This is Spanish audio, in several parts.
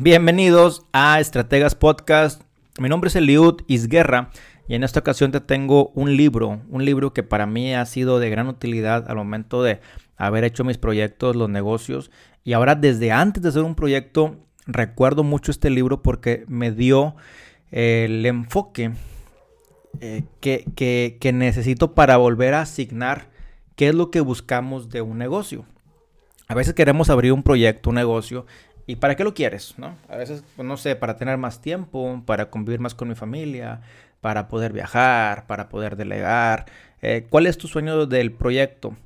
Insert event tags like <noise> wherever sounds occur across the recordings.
Bienvenidos a Estrategas Podcast. Mi nombre es Eliud Isguerra y en esta ocasión te tengo un libro, un libro que para mí ha sido de gran utilidad al momento de haber hecho mis proyectos, los negocios y ahora desde antes de hacer un proyecto recuerdo mucho este libro porque me dio el enfoque eh, que, que necesito para volver a asignar qué es lo que buscamos de un negocio. A veces queremos abrir un proyecto, un negocio, ¿Y para qué lo quieres? ¿no? A veces, pues, no sé, para tener más tiempo, para convivir más con mi familia, para poder viajar, para poder delegar. Eh, ¿Cuál es tu sueño del proyecto?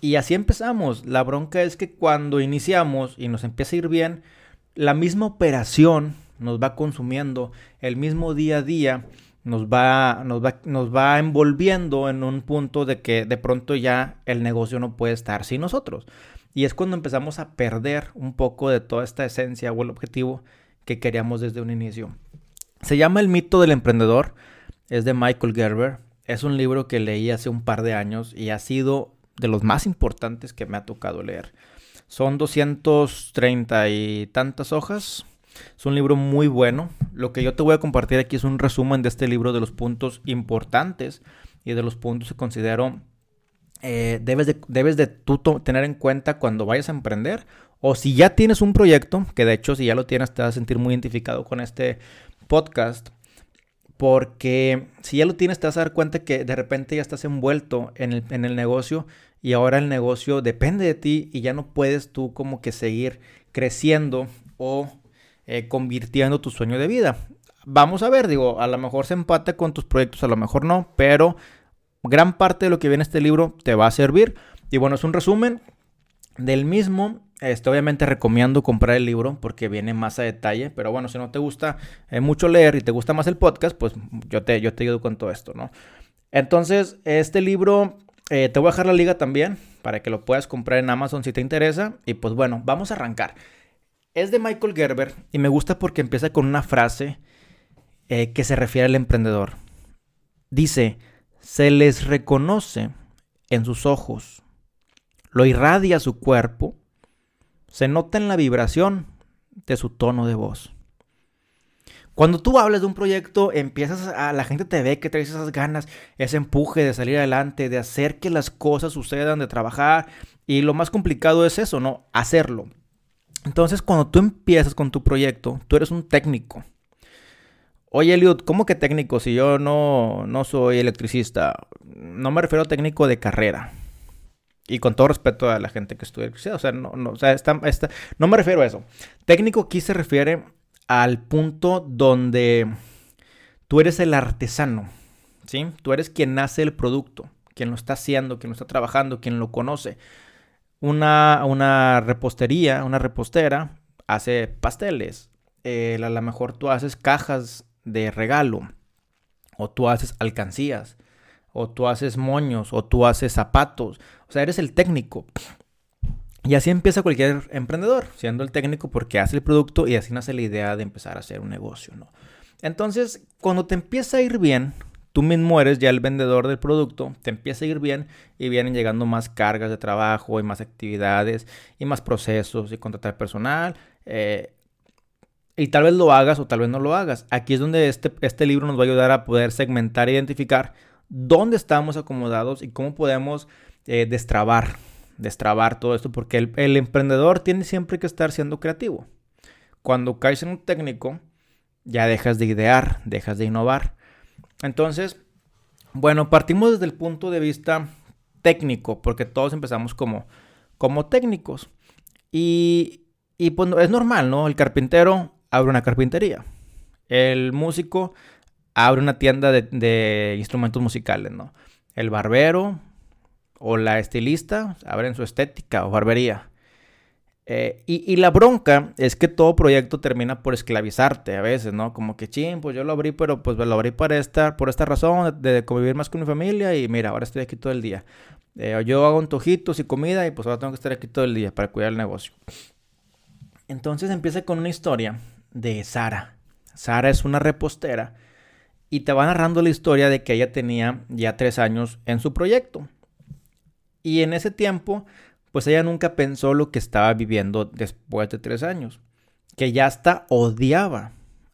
Y así empezamos. La bronca es que cuando iniciamos y nos empieza a ir bien, la misma operación nos va consumiendo, el mismo día a día nos va, nos va, nos va envolviendo en un punto de que de pronto ya el negocio no puede estar sin nosotros. Y es cuando empezamos a perder un poco de toda esta esencia o el objetivo que queríamos desde un inicio. Se llama El mito del emprendedor, es de Michael Gerber, es un libro que leí hace un par de años y ha sido de los más importantes que me ha tocado leer. Son 230 y tantas hojas. Es un libro muy bueno. Lo que yo te voy a compartir aquí es un resumen de este libro de los puntos importantes y de los puntos que considero eh, debes, de, debes de tú tener en cuenta cuando vayas a emprender o si ya tienes un proyecto, que de hecho si ya lo tienes te vas a sentir muy identificado con este podcast, porque si ya lo tienes te vas a dar cuenta que de repente ya estás envuelto en el, en el negocio y ahora el negocio depende de ti y ya no puedes tú como que seguir creciendo o eh, convirtiendo tu sueño de vida. Vamos a ver, digo, a lo mejor se empata con tus proyectos, a lo mejor no, pero gran parte de lo que viene en este libro te va a servir. Y bueno, es un resumen del mismo. Este, obviamente recomiendo comprar el libro porque viene más a detalle, pero bueno, si no te gusta eh, mucho leer y te gusta más el podcast, pues yo te, yo te ayudo con todo esto, ¿no? Entonces, este libro, eh, te voy a dejar la liga también para que lo puedas comprar en Amazon si te interesa. Y pues bueno, vamos a arrancar. Es de Michael Gerber y me gusta porque empieza con una frase eh, que se refiere al emprendedor. Dice, se les reconoce en sus ojos, lo irradia su cuerpo, se nota en la vibración de su tono de voz. Cuando tú hablas de un proyecto, empiezas a la gente te ve que traes esas ganas, ese empuje de salir adelante, de hacer que las cosas sucedan, de trabajar. Y lo más complicado es eso, ¿no? Hacerlo. Entonces, cuando tú empiezas con tu proyecto, tú eres un técnico. Oye, Eliud, ¿cómo que técnico si yo no, no soy electricista? No me refiero a técnico de carrera. Y con todo respeto a la gente que estudia electricidad. O sea, no, no, sea, no me refiero a eso. Técnico aquí se refiere al punto donde tú eres el artesano. ¿Sí? Tú eres quien hace el producto, quien lo está haciendo, quien lo está trabajando, quien lo conoce. Una, una repostería, una repostera, hace pasteles. Eh, a lo mejor tú haces cajas de regalo, o tú haces alcancías, o tú haces moños, o tú haces zapatos, o sea, eres el técnico. Y así empieza cualquier emprendedor, siendo el técnico porque hace el producto y así nace la idea de empezar a hacer un negocio, ¿no? Entonces, cuando te empieza a ir bien, tú mismo eres ya el vendedor del producto, te empieza a ir bien y vienen llegando más cargas de trabajo y más actividades y más procesos y contratar personal. Eh, y tal vez lo hagas o tal vez no lo hagas. Aquí es donde este, este libro nos va a ayudar a poder segmentar e identificar dónde estamos acomodados y cómo podemos eh, destrabar, destrabar todo esto, porque el, emprendedor tiene siempre que estar siendo creativo. Cuando caes en un técnico, ya dejas de idear, dejas de innovar. Entonces, bueno, partimos desde el punto de vista técnico, porque todos empezamos como, como técnicos. Y, y pues es normal, ¿no? El carpintero abre una carpintería. El músico abre una tienda de, instrumentos musicales, ¿no? El barbero o la estilista abren su estética o barbería. Eh, y, la bronca es que todo proyecto termina por esclavizarte a veces, ¿no? Como que, ching, pues yo lo abrí, pero pues lo abrí para esta, por esta razón, de, convivir más con mi familia y mira, ahora estoy aquí todo el día. Eh, yo hago antojitos y comida y pues ahora tengo que estar aquí todo el día para cuidar el negocio. Entonces empieza con una historia de Sara. Sara es una repostera y te va narrando la historia de que ella tenía ya tres años en su proyecto. Y en ese tiempo, pues ella nunca pensó lo que estaba viviendo después de tres años. que ya hasta odiaba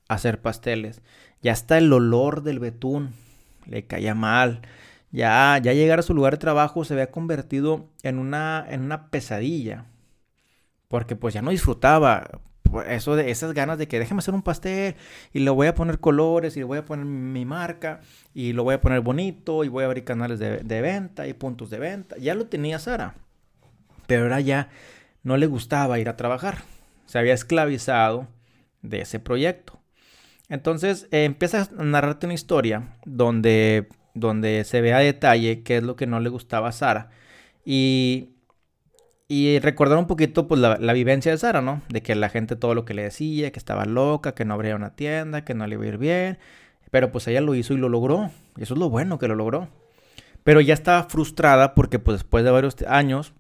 hacer pasteles. Ya hasta el olor del betún le caía mal. Ya, ya llegar a su lugar de trabajo se había convertido en una, en una pesadilla. Porque pues ya no disfrutaba eso de esas ganas de que déjame hacer un pastel y le voy a poner colores y le voy a poner mi marca y lo voy a poner bonito y voy a abrir canales de, de venta y puntos de venta. Ya lo tenía Sara. Pero ahora ya no le gustaba ir a trabajar. Se había esclavizado de ese proyecto. Entonces eh, empieza a narrarte una historia donde, donde se ve a detalle qué es lo que no le gustaba a Sara. Y, y recordar un poquito pues, la, vivencia de Sara, ¿no? De que la gente todo lo que le decía, que estaba loca, que no abría una tienda, que no le iba a ir bien. Pero pues ella lo hizo y lo logró. Y eso es lo bueno que lo logró. Pero ya estaba frustrada porque pues después de varios años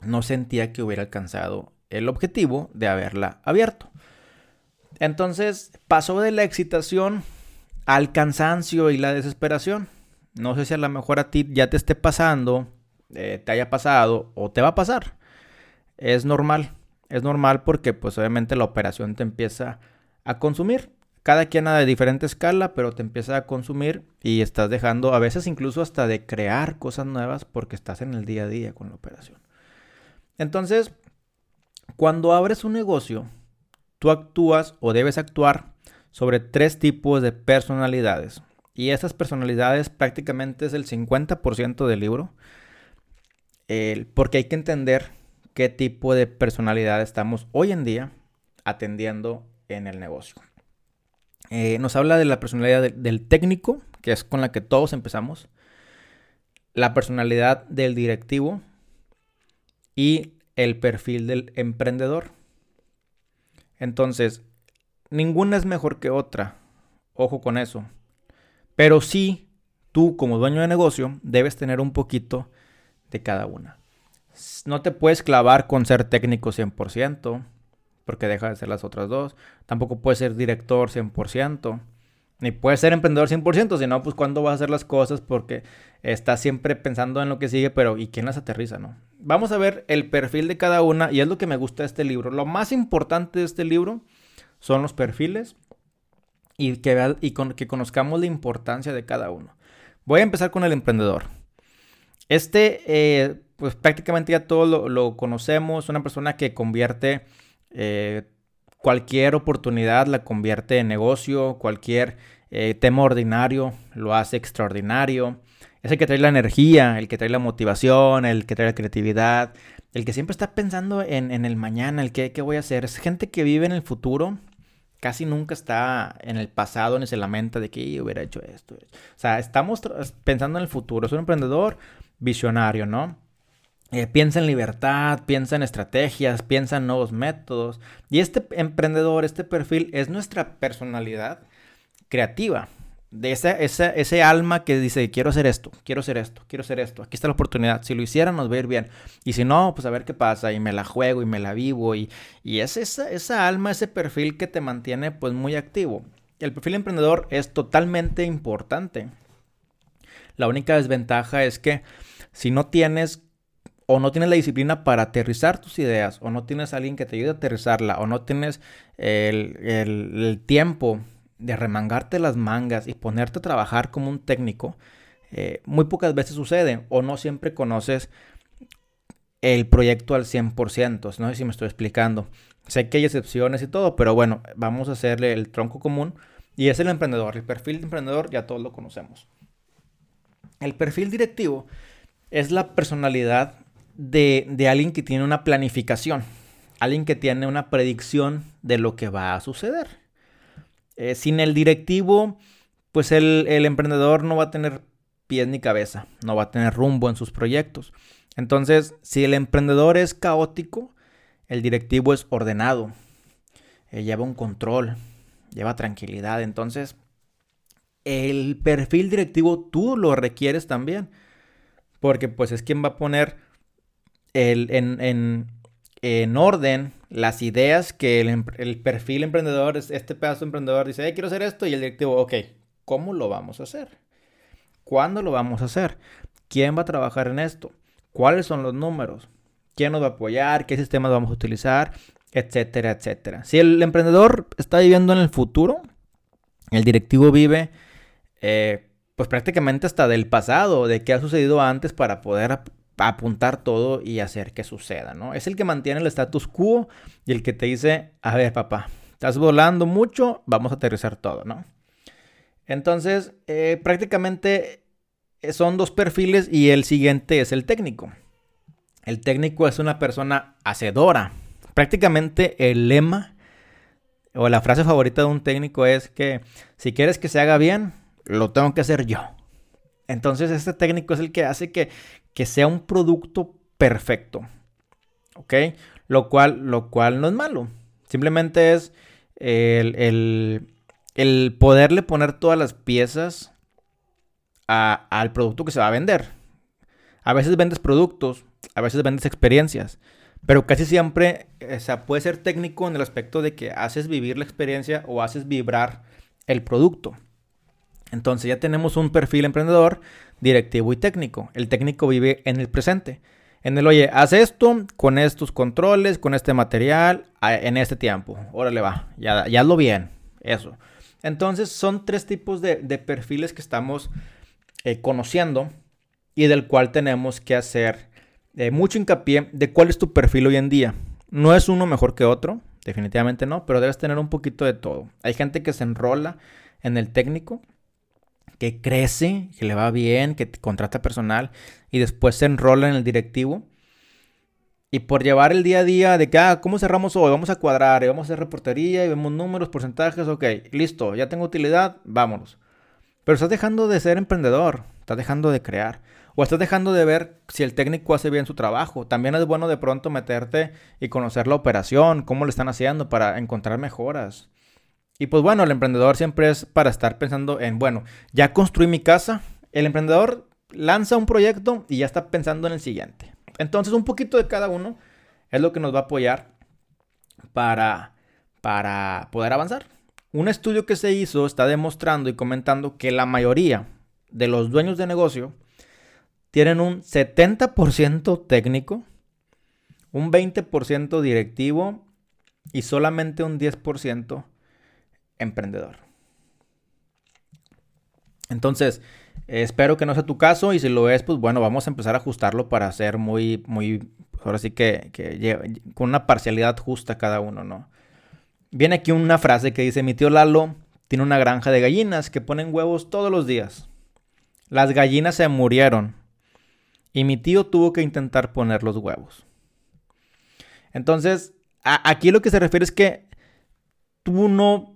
no sentía que hubiera alcanzado el objetivo de haberla abierto. Entonces pasó de la excitación al cansancio y la desesperación. No sé si a lo mejor a ti ya te esté pasando, eh, te haya pasado o te va a pasar. Es normal, es normal porque pues obviamente la operación te empieza a consumir. Cada quien a de diferente escala, pero te empieza a consumir y estás dejando a veces incluso hasta de crear cosas nuevas porque estás en el día a día con la operación. Entonces, cuando abres un negocio, tú actúas o debes actuar sobre tres tipos de personalidades. Y esas personalidades prácticamente es el 50% del libro. Porque hay que entender qué tipo de personalidad estamos hoy en día atendiendo en el negocio. Eh, nos habla de la personalidad del técnico, que es con la que todos empezamos. La personalidad del directivo y el perfil del emprendedor. Entonces, ninguna es mejor que otra. Ojo con eso. Pero sí, tú como dueño de negocio debes tener un poquito de cada una. No te puedes clavar con ser técnico 100%, porque deja de ser las otras dos. Tampoco puedes ser director 100%. Ni puedes ser emprendedor 100%, si no, pues cuándo vas a hacer las cosas porque estás siempre pensando en lo que sigue, pero ¿y quién las aterriza, no? Vamos a ver el perfil de cada una y es lo que me gusta de este libro. Lo más importante de este libro son los perfiles y que, y que conozcamos la importancia de cada uno. Voy a empezar con el emprendedor. Este, eh, pues prácticamente ya todos lo, conocemos, una persona que convierte eh, cualquier oportunidad la convierte en negocio, cualquier eh, tema ordinario lo hace extraordinario. Es el que trae la energía, el que trae la motivación, el que trae la creatividad, el que siempre está pensando en, el mañana, el que qué voy a hacer. Es gente que vive en el futuro, casi nunca está en el pasado ni se lamenta de que hubiera hecho esto. O sea, estamos pensando en el futuro. Es un emprendedor visionario, ¿no? Eh, piensa en libertad, piensa en estrategias, piensa en nuevos métodos. Y este emprendedor, este perfil, es nuestra personalidad creativa. De esa, ese alma que dice, quiero hacer esto, quiero hacer esto, quiero hacer esto. Aquí está la oportunidad. Si lo hiciera, nos va a ir bien. Y si no, pues a ver qué pasa. Y me la juego y me la vivo. Y, y es esa, esa alma, ese perfil que te mantiene pues muy activo. El perfil emprendedor es totalmente importante. La única desventaja es que si no tienes o no tienes la disciplina para aterrizar tus ideas, o no tienes alguien que te ayude a aterrizarla, o no tienes el, tiempo de remangarte las mangas y ponerte a trabajar como un técnico, eh, muy pocas veces sucede, o no siempre conoces el proyecto al 100%, no sé si me estoy explicando. Sé que hay excepciones y todo, pero bueno, vamos a hacerle el tronco común y es el emprendedor. El perfil de emprendedor ya todos lo conocemos. El perfil directivo es la personalidad de, alguien que tiene una planificación, alguien que tiene una predicción de lo que va a suceder. Eh, sin el directivo, pues el, el, emprendedor no va a tener pies ni cabeza, no va a tener rumbo en sus proyectos. Entonces, si el emprendedor es caótico, el directivo es ordenado, eh, lleva un control, lleva tranquilidad. Entonces, el perfil directivo tú lo requieres también, porque pues es quien va a poner en, orden las ideas que el, perfil emprendedor, este pedazo emprendedor dice, quiero hacer esto, y el directivo, ok, ¿cómo lo vamos a hacer? ¿Cuándo lo vamos a hacer? ¿Quién va a trabajar en esto? ¿Cuáles son los números? ¿Quién nos va a apoyar? ¿Qué sistemas vamos a utilizar? etcétera, etcétera. Si el emprendedor está viviendo en el futuro, el directivo vive eh, pues prácticamente hasta del pasado, de qué ha sucedido antes para poder apuntar todo y hacer que suceda, ¿no? Es el que mantiene el status quo y el que te dice, a ver papá, estás volando mucho, vamos a aterrizar todo, ¿no? Entonces, eh, prácticamente eh, son dos perfiles y el siguiente es el técnico. El técnico es una persona hacedora. Prácticamente el lema o la frase favorita de un técnico es que si quieres que se haga bien, lo tengo que hacer yo. Entonces este técnico es el que hace que, sea un producto perfecto. ¿Ok? Lo cual, lo cual no es malo. Simplemente es el, el, poderle poner todas las piezas al producto que se va a vender. A veces vendes productos, a veces vendes experiencias, pero casi siempre o sea, puede ser técnico en el aspecto de que haces vivir la experiencia o haces vibrar el producto. Entonces ya tenemos un perfil emprendedor, directivo y técnico. El técnico vive en el presente. En el, oye, haz esto con estos controles, con este material, en este tiempo. Órale, va, ya, ya hazlo bien. Eso. Entonces son tres tipos de, perfiles que estamos eh, conociendo y del cual tenemos que hacer eh, mucho hincapié de cuál es tu perfil hoy en día. No es uno mejor que otro, definitivamente no, pero debes tener un poquito de todo. Hay gente que se enrola en el técnico que crece, que le va bien, que contrata personal y después se enrola en el directivo. Y por llevar el día a día de que, ah, ¿cómo cerramos hoy? Vamos a cuadrar, y vamos a hacer reportería y vemos números, porcentajes, ok, listo, ya tengo utilidad, vámonos. Pero estás dejando de ser emprendedor, estás dejando de crear. O estás dejando de ver si el técnico hace bien su trabajo. También es bueno de pronto meterte y conocer la operación, cómo lo están haciendo para encontrar mejoras. Y pues bueno, el emprendedor siempre es para estar pensando en, bueno, ya construí mi casa. El emprendedor lanza un proyecto y ya está pensando en el siguiente. Entonces un poquito de cada uno es lo que nos va a apoyar para, para poder avanzar. Un estudio que se hizo está demostrando y comentando que la mayoría de los dueños de negocio tienen un 70% técnico, un 20% directivo y solamente un 10% emprendedor. Entonces, espero que no sea tu caso y si lo es, pues bueno, vamos a empezar a ajustarlo para ser muy, muy, ahora sí que, que con una parcialidad justa cada uno, ¿no? Viene aquí una frase que dice, mi tío Lalo tiene una granja de gallinas que ponen huevos todos los días. Las gallinas se murieron y mi tío tuvo que intentar poner los huevos. Entonces, aquí lo que se refiere es que tú no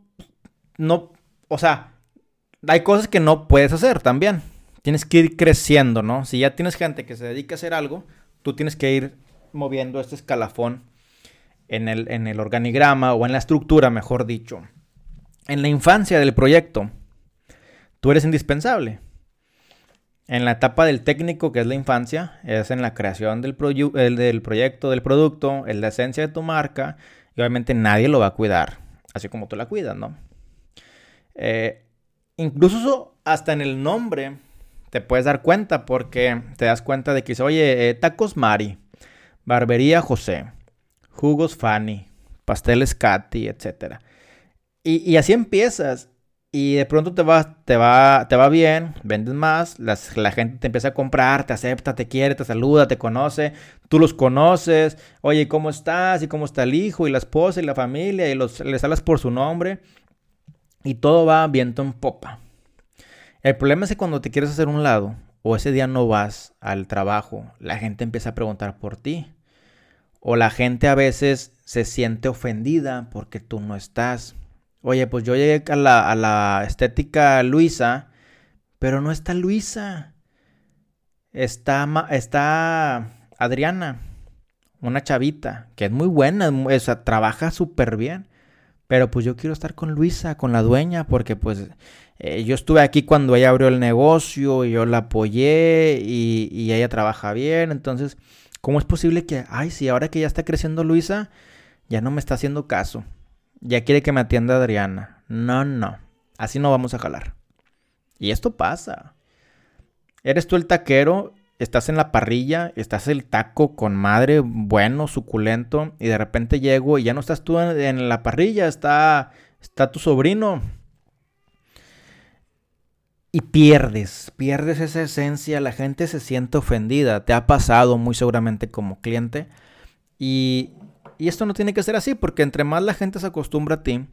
no, o sea, hay cosas que no puedes hacer también. Tienes que ir creciendo, ¿no? Si ya tienes gente que se dedica a hacer algo, tú tienes que ir moviendo este escalafón en el, en el organigrama o en la estructura, mejor dicho. En la infancia del proyecto, tú eres indispensable. En la etapa del técnico, que es la infancia, es en la creación del, del proyecto, del producto, en la esencia de tu marca, y obviamente nadie lo va a cuidar, así como tú la cuidas, ¿no? Eh, incluso hasta en el nombre te puedes dar cuenta porque te das cuenta de que dice, oye, eh, tacos Mari, barbería José, jugos Fanny, pasteles Katy, etc. Y, así empiezas. Y de pronto te va, te va, te va bien, vendes más, la gente te empieza a comprar, te acepta, te quiere, te saluda, te conoce, tú los conoces, oye, ¿cómo estás? ¿Y cómo está el hijo? Y la esposa y la familia, y los, les hablas por su nombre y todo va viento en popa. El problema es que cuando te quieres hacer un lado o ese día no vas al trabajo, la gente empieza a preguntar por ti. O la gente a veces se siente ofendida porque tú no estás. Oye, pues yo llegué a la, a la estética Luisa, pero no está Luisa. Está, está Adriana, una chavita, que es muy buena, o sea, trabaja súper bien. Pero pues yo quiero estar con Luisa, con la dueña, porque pues eh, yo estuve aquí cuando ella abrió el negocio y yo la apoyé y, ella trabaja bien. Entonces, ¿cómo es posible que, ay, sí, ahora que ya está creciendo Luisa, ya no me está haciendo caso? Ya quiere que me atienda Adriana. No, no. Así no vamos a jalar. Y esto pasa. Eres tú el taquero estás en la parrilla, estás el taco con madre, bueno, suculento, y de repente llego y ya no estás tú en, la parrilla, está, está tu sobrino. Y pierdes, pierdes esa esencia, la gente se siente ofendida, te ha pasado muy seguramente como cliente. Y, y esto no tiene que ser así, porque entre más la gente se acostumbra a ti,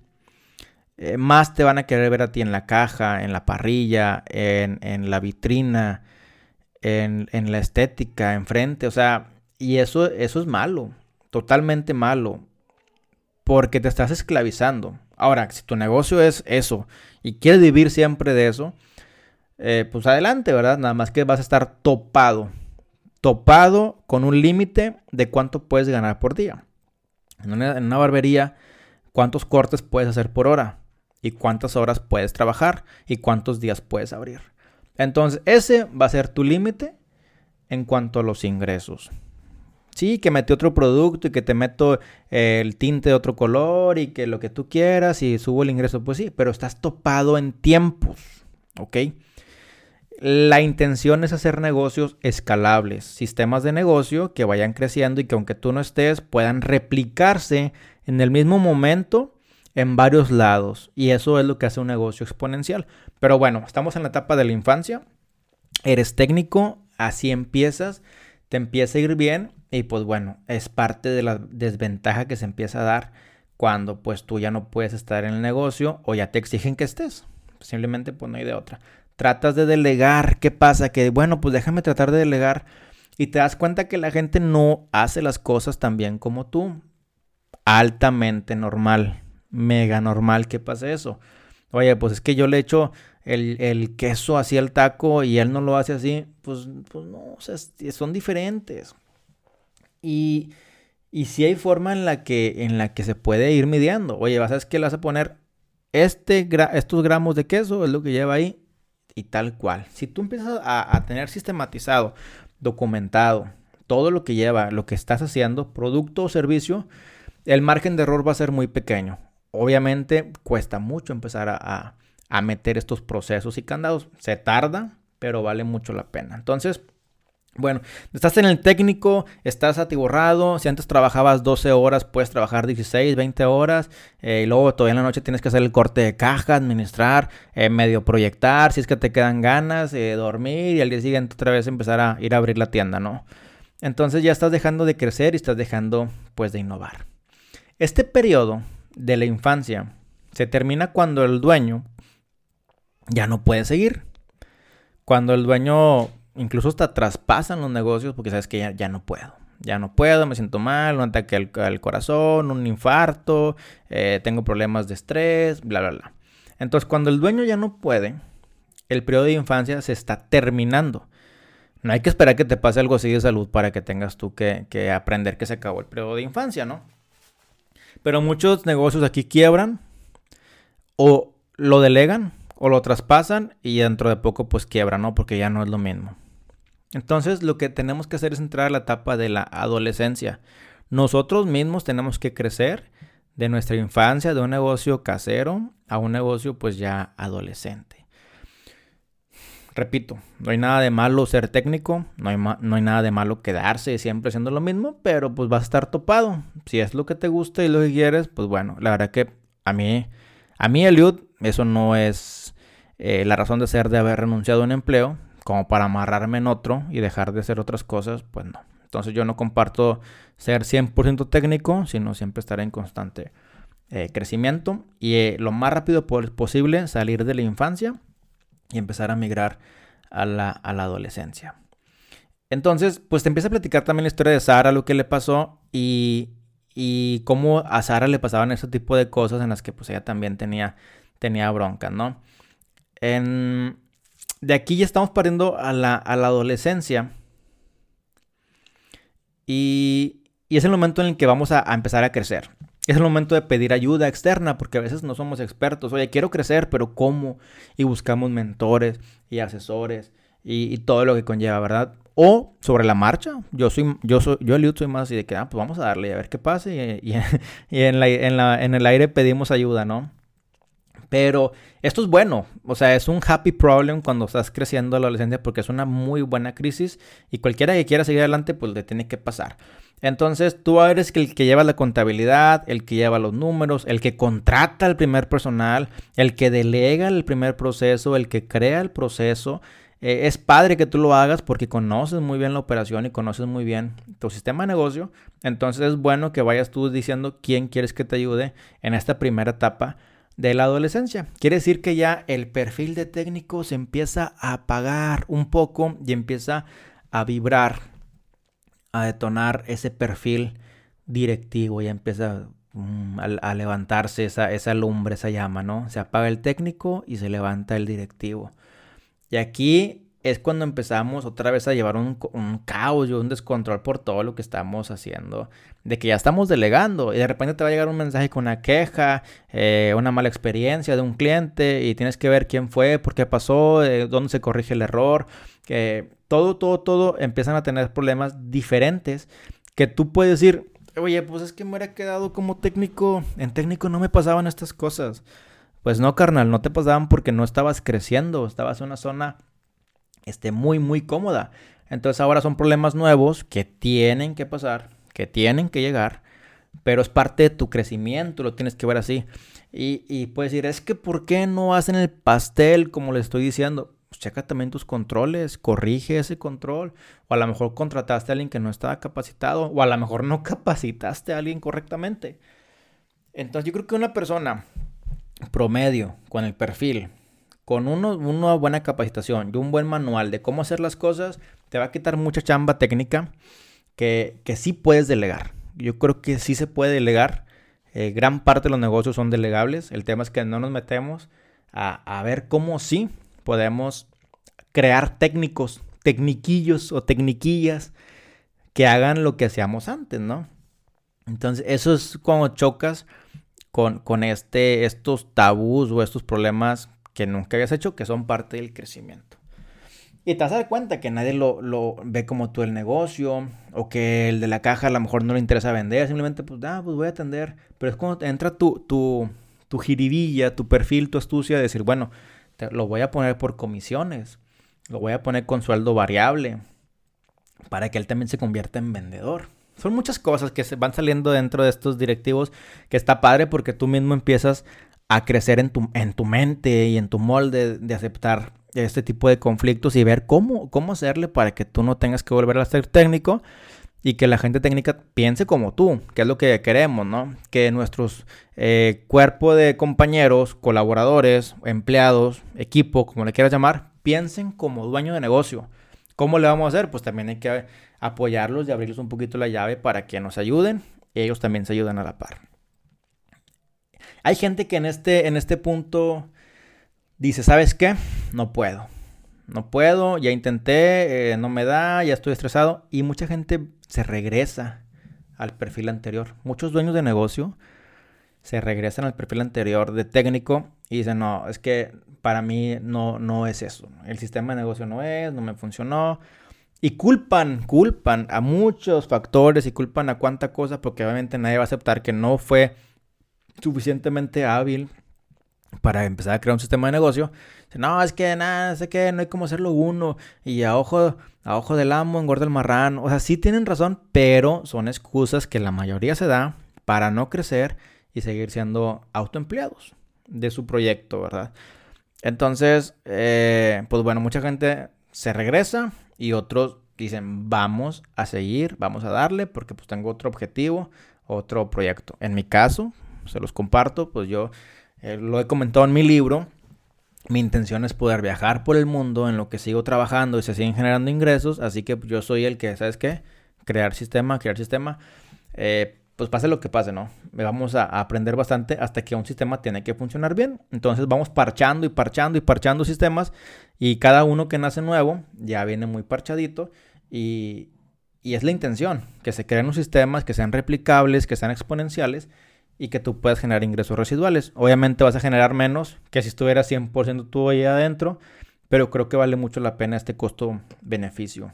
eh, más te van a querer ver a ti en la caja, en la parrilla, en, en la vitrina, en, la estética, enfrente. O sea, y eso, eso es malo, totalmente malo, porque te estás esclavizando. Ahora, si tu negocio es eso y quieres vivir siempre de eso, eh, pues adelante, ¿verdad? Nada más que vas a estar topado, topado con un límite de cuánto puedes ganar por día. En una barbería, cuántos cortes puedes hacer por hora y cuántas horas puedes trabajar y cuántos días puedes abrir. Entonces, ese va a ser tu límite en cuanto a los ingresos. Sí, que metí otro producto y que te meto eh, el tinte de otro color y que lo que tú quieras y subo el ingreso, pues sí, pero estás topado en tiempos, ¿ok? La intención es hacer negocios escalables, sistemas de negocio que vayan creciendo y que aunque tú no estés puedan replicarse en el mismo momento en varios lados. Y eso es lo que hace un negocio exponencial. Pero bueno, estamos en la etapa de la infancia. Eres técnico, así empiezas, te empieza a ir bien y pues bueno, es parte de la desventaja que se empieza a dar cuando pues tú ya no puedes estar en el negocio o ya te exigen que estés. Simplemente pues no hay de otra. Tratas de delegar, ¿qué pasa? Que bueno, pues déjame tratar de delegar y te das cuenta que la gente no hace las cosas tan bien como tú. Altamente normal mega normal que pase eso. Oye, pues es que yo le echo el, queso así al taco y él no lo hace así. Pues, pues no, o sea, son diferentes. Y, y si hay forma en la, que, en la que se puede ir midiendo. Oye, ¿sabes qué le vas a poner? Este, estos gramos de queso es lo que lleva ahí y tal cual. Si tú empiezas a, a tener sistematizado, documentado, todo lo que lleva, lo que estás haciendo, producto o servicio, el margen de error va a ser muy pequeño. Obviamente cuesta mucho empezar a, meter estos procesos y candados. Se tarda, pero vale mucho la pena. Entonces, bueno, estás en el técnico, estás atiborrado. Si antes trabajabas 12 horas, puedes trabajar 16, 20 horas. Eh, y luego todavía en la noche tienes que hacer el corte de caja, administrar, eh, medio proyectar. Si es que te quedan ganas, de dormir y al día siguiente otra vez empezar a ir a abrir la tienda, ¿no? Entonces ya estás dejando de crecer y estás dejando, pues, de innovar. Este periodo de la infancia se termina cuando el dueño ya no puede seguir. Cuando el dueño incluso hasta traspasan los negocios porque sabes que ya, no puedo. Ya no puedo, me siento mal, un ataque al, corazón, un infarto, eh, tengo problemas de estrés, bla, bla, bla. Entonces cuando el dueño ya no puede, el periodo de infancia se está terminando. No hay que esperar que te pase algo así de salud para que tengas tú que, que aprender que se acabó el periodo de infancia, ¿no? Pero muchos negocios aquí quiebran o lo delegan o lo traspasan y dentro de poco pues quiebran, ¿no? Porque ya no es lo mismo. Entonces lo que tenemos que hacer es entrar a la etapa de la adolescencia. Nosotros mismos tenemos que crecer de nuestra infancia, de un negocio casero a un negocio pues ya adolescente. Repito, no hay nada de malo ser técnico, no hay, no hay nada de malo quedarse siempre haciendo lo mismo, pero pues vas a estar topado. Si es lo que te gusta y lo que quieres, pues bueno, la verdad que a mí, a mí Eliud, eso no es eh, la razón de ser de haber renunciado a un empleo, como para amarrarme en otro y dejar de hacer otras cosas, pues no. Entonces yo no comparto ser 100% técnico, sino siempre estar en constante eh, crecimiento y eh, lo más rápido posible salir de la infancia y empezar a migrar a la, adolescencia. Entonces, pues te empieza a platicar también la historia de Sara, lo que le pasó y, y cómo a Sara le pasaban ese tipo de cosas en las que pues ella también tenía, tenía broncas, ¿no? de aquí ya estamos partiendo a la, adolescencia y, y, es el momento en el que vamos a empezar a crecer es el momento de pedir ayuda externa porque a veces no somos expertos. Oye, quiero crecer, pero ¿cómo? Y buscamos mentores y asesores y, todo lo que conlleva, ¿verdad? O sobre la marcha. Yo soy, yo soy, yo Eliud soy más así de que, ah, pues vamos a darle a ver qué pasa. Y, <laughs> en, la, en, la, en el aire pedimos ayuda, ¿no? Pero esto es bueno, o sea, es un happy problem cuando estás creciendo la adolescencia porque es una muy buena crisis y cualquiera que quiera seguir adelante pues le tiene que pasar. Entonces tú eres el que lleva la contabilidad, el que lleva los números, el que contrata el primer personal, el que delega el primer proceso, el que crea el proceso. Eh, es padre que tú lo hagas porque conoces muy bien la operación y conoces muy bien tu sistema de negocio. Entonces es bueno que vayas tú diciendo quién quieres que te ayude en esta primera etapa de la adolescencia. Quiere decir que ya el perfil de técnico se empieza a apagar un poco y empieza a vibrar, a detonar ese perfil directivo, ya empieza mm, a, levantarse esa, esa lumbre, esa llama, ¿no? Se apaga el técnico y se levanta el directivo. Y aquí es cuando empezamos otra vez a llevar un, caos y un descontrol por todo lo que estamos haciendo. De que ya estamos delegando y de repente te va a llegar un mensaje con una queja, eh, una mala experiencia de un cliente y tienes que ver quién fue, por qué pasó, eh, dónde se corrige el error. Que todo, todo, todo empiezan a tener problemas diferentes que tú puedes decir, oye, pues es que me hubiera quedado como técnico. En técnico no me pasaban estas cosas. Pues no, carnal, no te pasaban porque no estabas creciendo, estabas en una zona esté muy, muy cómoda. Entonces ahora son problemas nuevos que tienen que pasar, que tienen que llegar, pero es parte de tu crecimiento, lo tienes que ver así. Y, y puedes decir, es que ¿por qué no hacen el pastel como le estoy diciendo? Pues checa también tus controles, corrige ese control. O a lo mejor contrataste a alguien que no estaba capacitado, o a lo mejor no <laughs> capacitaste a alguien correctamente. Entonces yo creo que una persona promedio con el perfil con una buena capacitación y un buen manual de cómo hacer las cosas, te va a quitar mucha chamba técnica que, que sí puedes delegar. Yo creo que sí se puede delegar. Eh, gran parte de los negocios son delegables. El tema es que no nos metemos a, a ver cómo sí podemos crear técnicos, tecniquillos o tecniquillas que hagan lo que hacíamos antes, ¿no? Entonces, eso es cuando chocas con, con este, estos tabús o estos problemas que nunca habías hecho, que son parte del crecimiento. Y te vas a cuenta que nadie lo, ve como tú el negocio, o que el de la caja a lo mejor no le interesa vender, simplemente pues, ah, pues voy a atender. Pero es cuando entra tu, tu, tu jiribilla, tu perfil, tu astucia, de decir, bueno, lo voy a poner por comisiones, lo voy a poner con sueldo variable, para que él también se convierta en vendedor. Son muchas cosas que se van saliendo dentro de estos directivos que está padre porque tú mismo empiezas a crecer en tu, en tu mente y en tu molde de aceptar este tipo de conflictos y ver cómo, cómo hacerle para que tú no tengas que volver a ser técnico y que la gente técnica piense como tú, que es lo que queremos, ¿no? Que nuestros eh, cuerpo de compañeros, colaboradores, empleados, equipo, como le quieras llamar, piensen como dueño de negocio. ¿Cómo le vamos a hacer? Pues también hay que apoyarlos y abrirles un poquito la llave para que nos ayuden y ellos también se ayuden a la par. Hay gente que en este, en este punto dice, ¿sabes qué? No puedo. No puedo, ya intenté, eh, no me da, ya estoy estresado. Y mucha gente se regresa al perfil anterior. Muchos dueños de negocio se regresan al perfil anterior de técnico y dicen, no, es que para mí no, no es eso. El sistema de negocio no es, no me funcionó. Y culpan, culpan a muchos factores y culpan a cuánta cosa porque obviamente nadie va a aceptar que no fue suficientemente hábil para empezar a crear un sistema de negocio. No, es que nada, sé que no hay como hacerlo uno. Y a ojo, a ojo del amo engorda el marrano. O sea, sí tienen razón, pero son excusas que la mayoría se da para no crecer y seguir siendo autoempleados de su proyecto, ¿verdad? Entonces, eh, pues bueno, mucha gente se regresa y otros dicen, vamos a seguir, vamos a darle porque pues tengo otro objetivo, otro proyecto. En mi caso, se los comparto, pues yo eh, lo he comentado en mi libro. Mi intención es poder viajar por el mundo en lo que sigo trabajando y se siguen generando ingresos, así que yo soy el que, ¿sabes qué? Crear sistema, crear sistema. Eh, pues pase lo que pase, ¿no? Vamos a, aprender bastante hasta que un sistema tiene que funcionar bien. Entonces vamos parchando y parchando y parchando sistemas y cada uno que nace nuevo ya viene muy parchadito y, y es la intención, que se creen los sistemas, que sean replicables, que sean exponenciales y que tú puedas generar ingresos residuales. Obviamente vas a generar menos que si estuvieras 100% tú ahí adentro, pero creo que vale mucho la pena este costo-beneficio.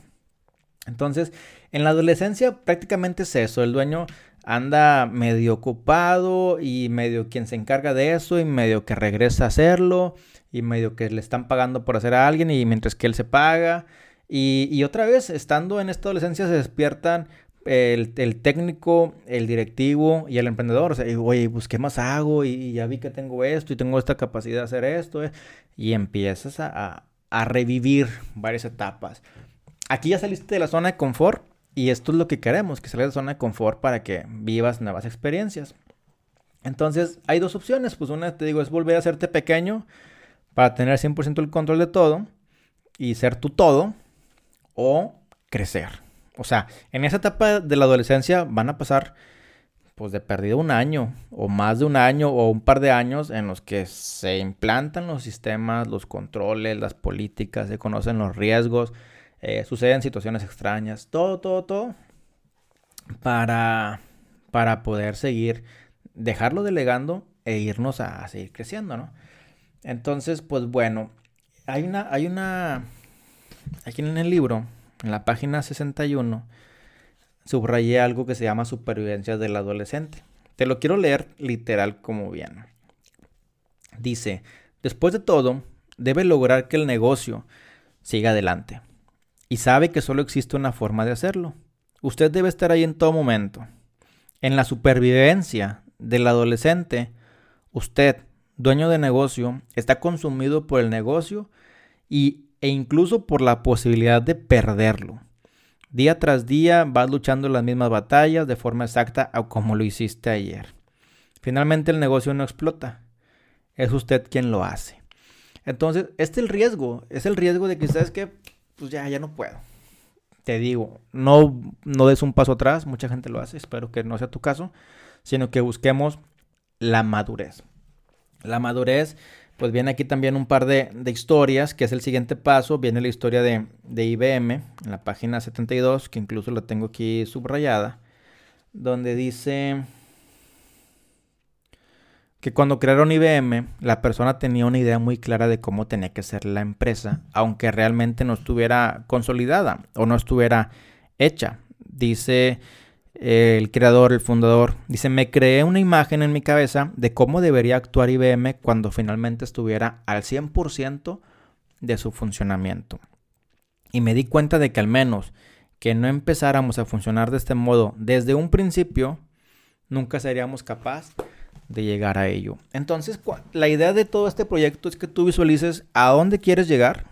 Entonces, en la adolescencia prácticamente es eso. El dueño anda medio ocupado y medio quien se encarga de eso y medio que regresa a hacerlo y medio que le están pagando por hacer a alguien y mientras que él se paga. Y, otra vez, estando en esta adolescencia, se despiertan el, técnico, el directivo y el emprendedor. O sea, oye, pues, ¿qué más hago? Y, ya vi que tengo esto y tengo esta capacidad de hacer esto. Eh". Y empiezas a, a revivir varias etapas. Aquí ya saliste de la zona de confort y esto es lo que queremos, que salgas de la zona de confort para que vivas nuevas experiencias. Entonces, hay dos opciones. Pues una, te digo, es volver a hacerte pequeño para tener 100% el control de todo y ser tu todo o crecer. O sea, en esa etapa de la adolescencia van a pasar pues de perdido un año o más de un año o un par de años en los que se implantan los sistemas, los controles, las políticas, se conocen los riesgos, eh, suceden situaciones extrañas, todo, todo, todo, para, para poder seguir, dejarlo delegando e irnos a, a seguir creciendo, ¿no? Entonces, pues bueno, hay una, hay una, aquí en el libro, en la página 61, subrayé algo que se llama supervivencia del adolescente. Te lo quiero leer literal como viene. Dice, después de todo, debe lograr que el negocio siga adelante. Y sabe que solo existe una forma de hacerlo. Usted debe estar ahí en todo momento. En la supervivencia del adolescente, usted, dueño de negocio, está consumido por el negocio y, e incluso por la posibilidad de perderlo. Día tras día vas luchando las mismas batallas de forma exacta como lo hiciste ayer. Finalmente el negocio no explota. Es usted quien lo hace. Entonces, este es el riesgo. Es el riesgo de que sabes que, pues ya, ya no puedo. Te digo, no, no des un paso atrás. Mucha gente lo hace. Espero que no sea tu caso. Sino que busquemos la madurez. La madurez pues viene aquí también un par de, historias, que es el siguiente paso. Viene la historia de, IBM, en la página 72, que incluso la tengo aquí subrayada, donde dice que cuando crearon IBM, la persona tenía una idea muy clara de cómo tenía que ser la empresa, aunque realmente no estuviera consolidada o no estuviera hecha. Dice el creador, el fundador, dice, me creé una imagen en mi cabeza de cómo debería actuar IBM cuando finalmente estuviera al 100% de su funcionamiento. Y me di cuenta de que al menos que no empezáramos a funcionar de este modo desde un principio, nunca seríamos capaces de llegar a ello. Entonces, la idea de todo este proyecto es que tú visualices a dónde quieres llegar,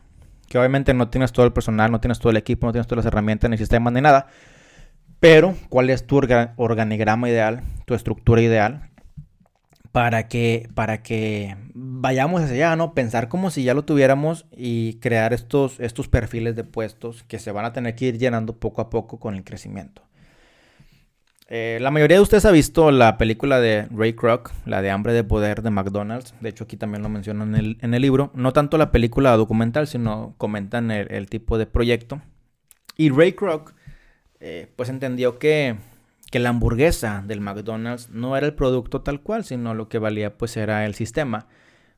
que obviamente no tienes todo el personal, no tienes todo el equipo, no tienes todas las herramientas ni sistemas ni nada, pero, ¿cuál es tu organigrama ideal, tu estructura ideal? Para que, para que vayamos hacia allá, ¿no? Pensar como si ya lo tuviéramos y crear estos, estos perfiles de puestos que se van a tener que ir llenando poco a poco con el crecimiento. Eh, la mayoría de ustedes ha visto la película de Ray Kroc, la de Hambre de Poder de McDonald's. De hecho, aquí también lo mencionan en el, libro. No tanto la película documental, sino comentan el, el tipo de proyecto. Y Ray Kroc eh, pues entendió que, la hamburguesa del McDonald's no era el producto tal cual, sino lo que valía pues era el sistema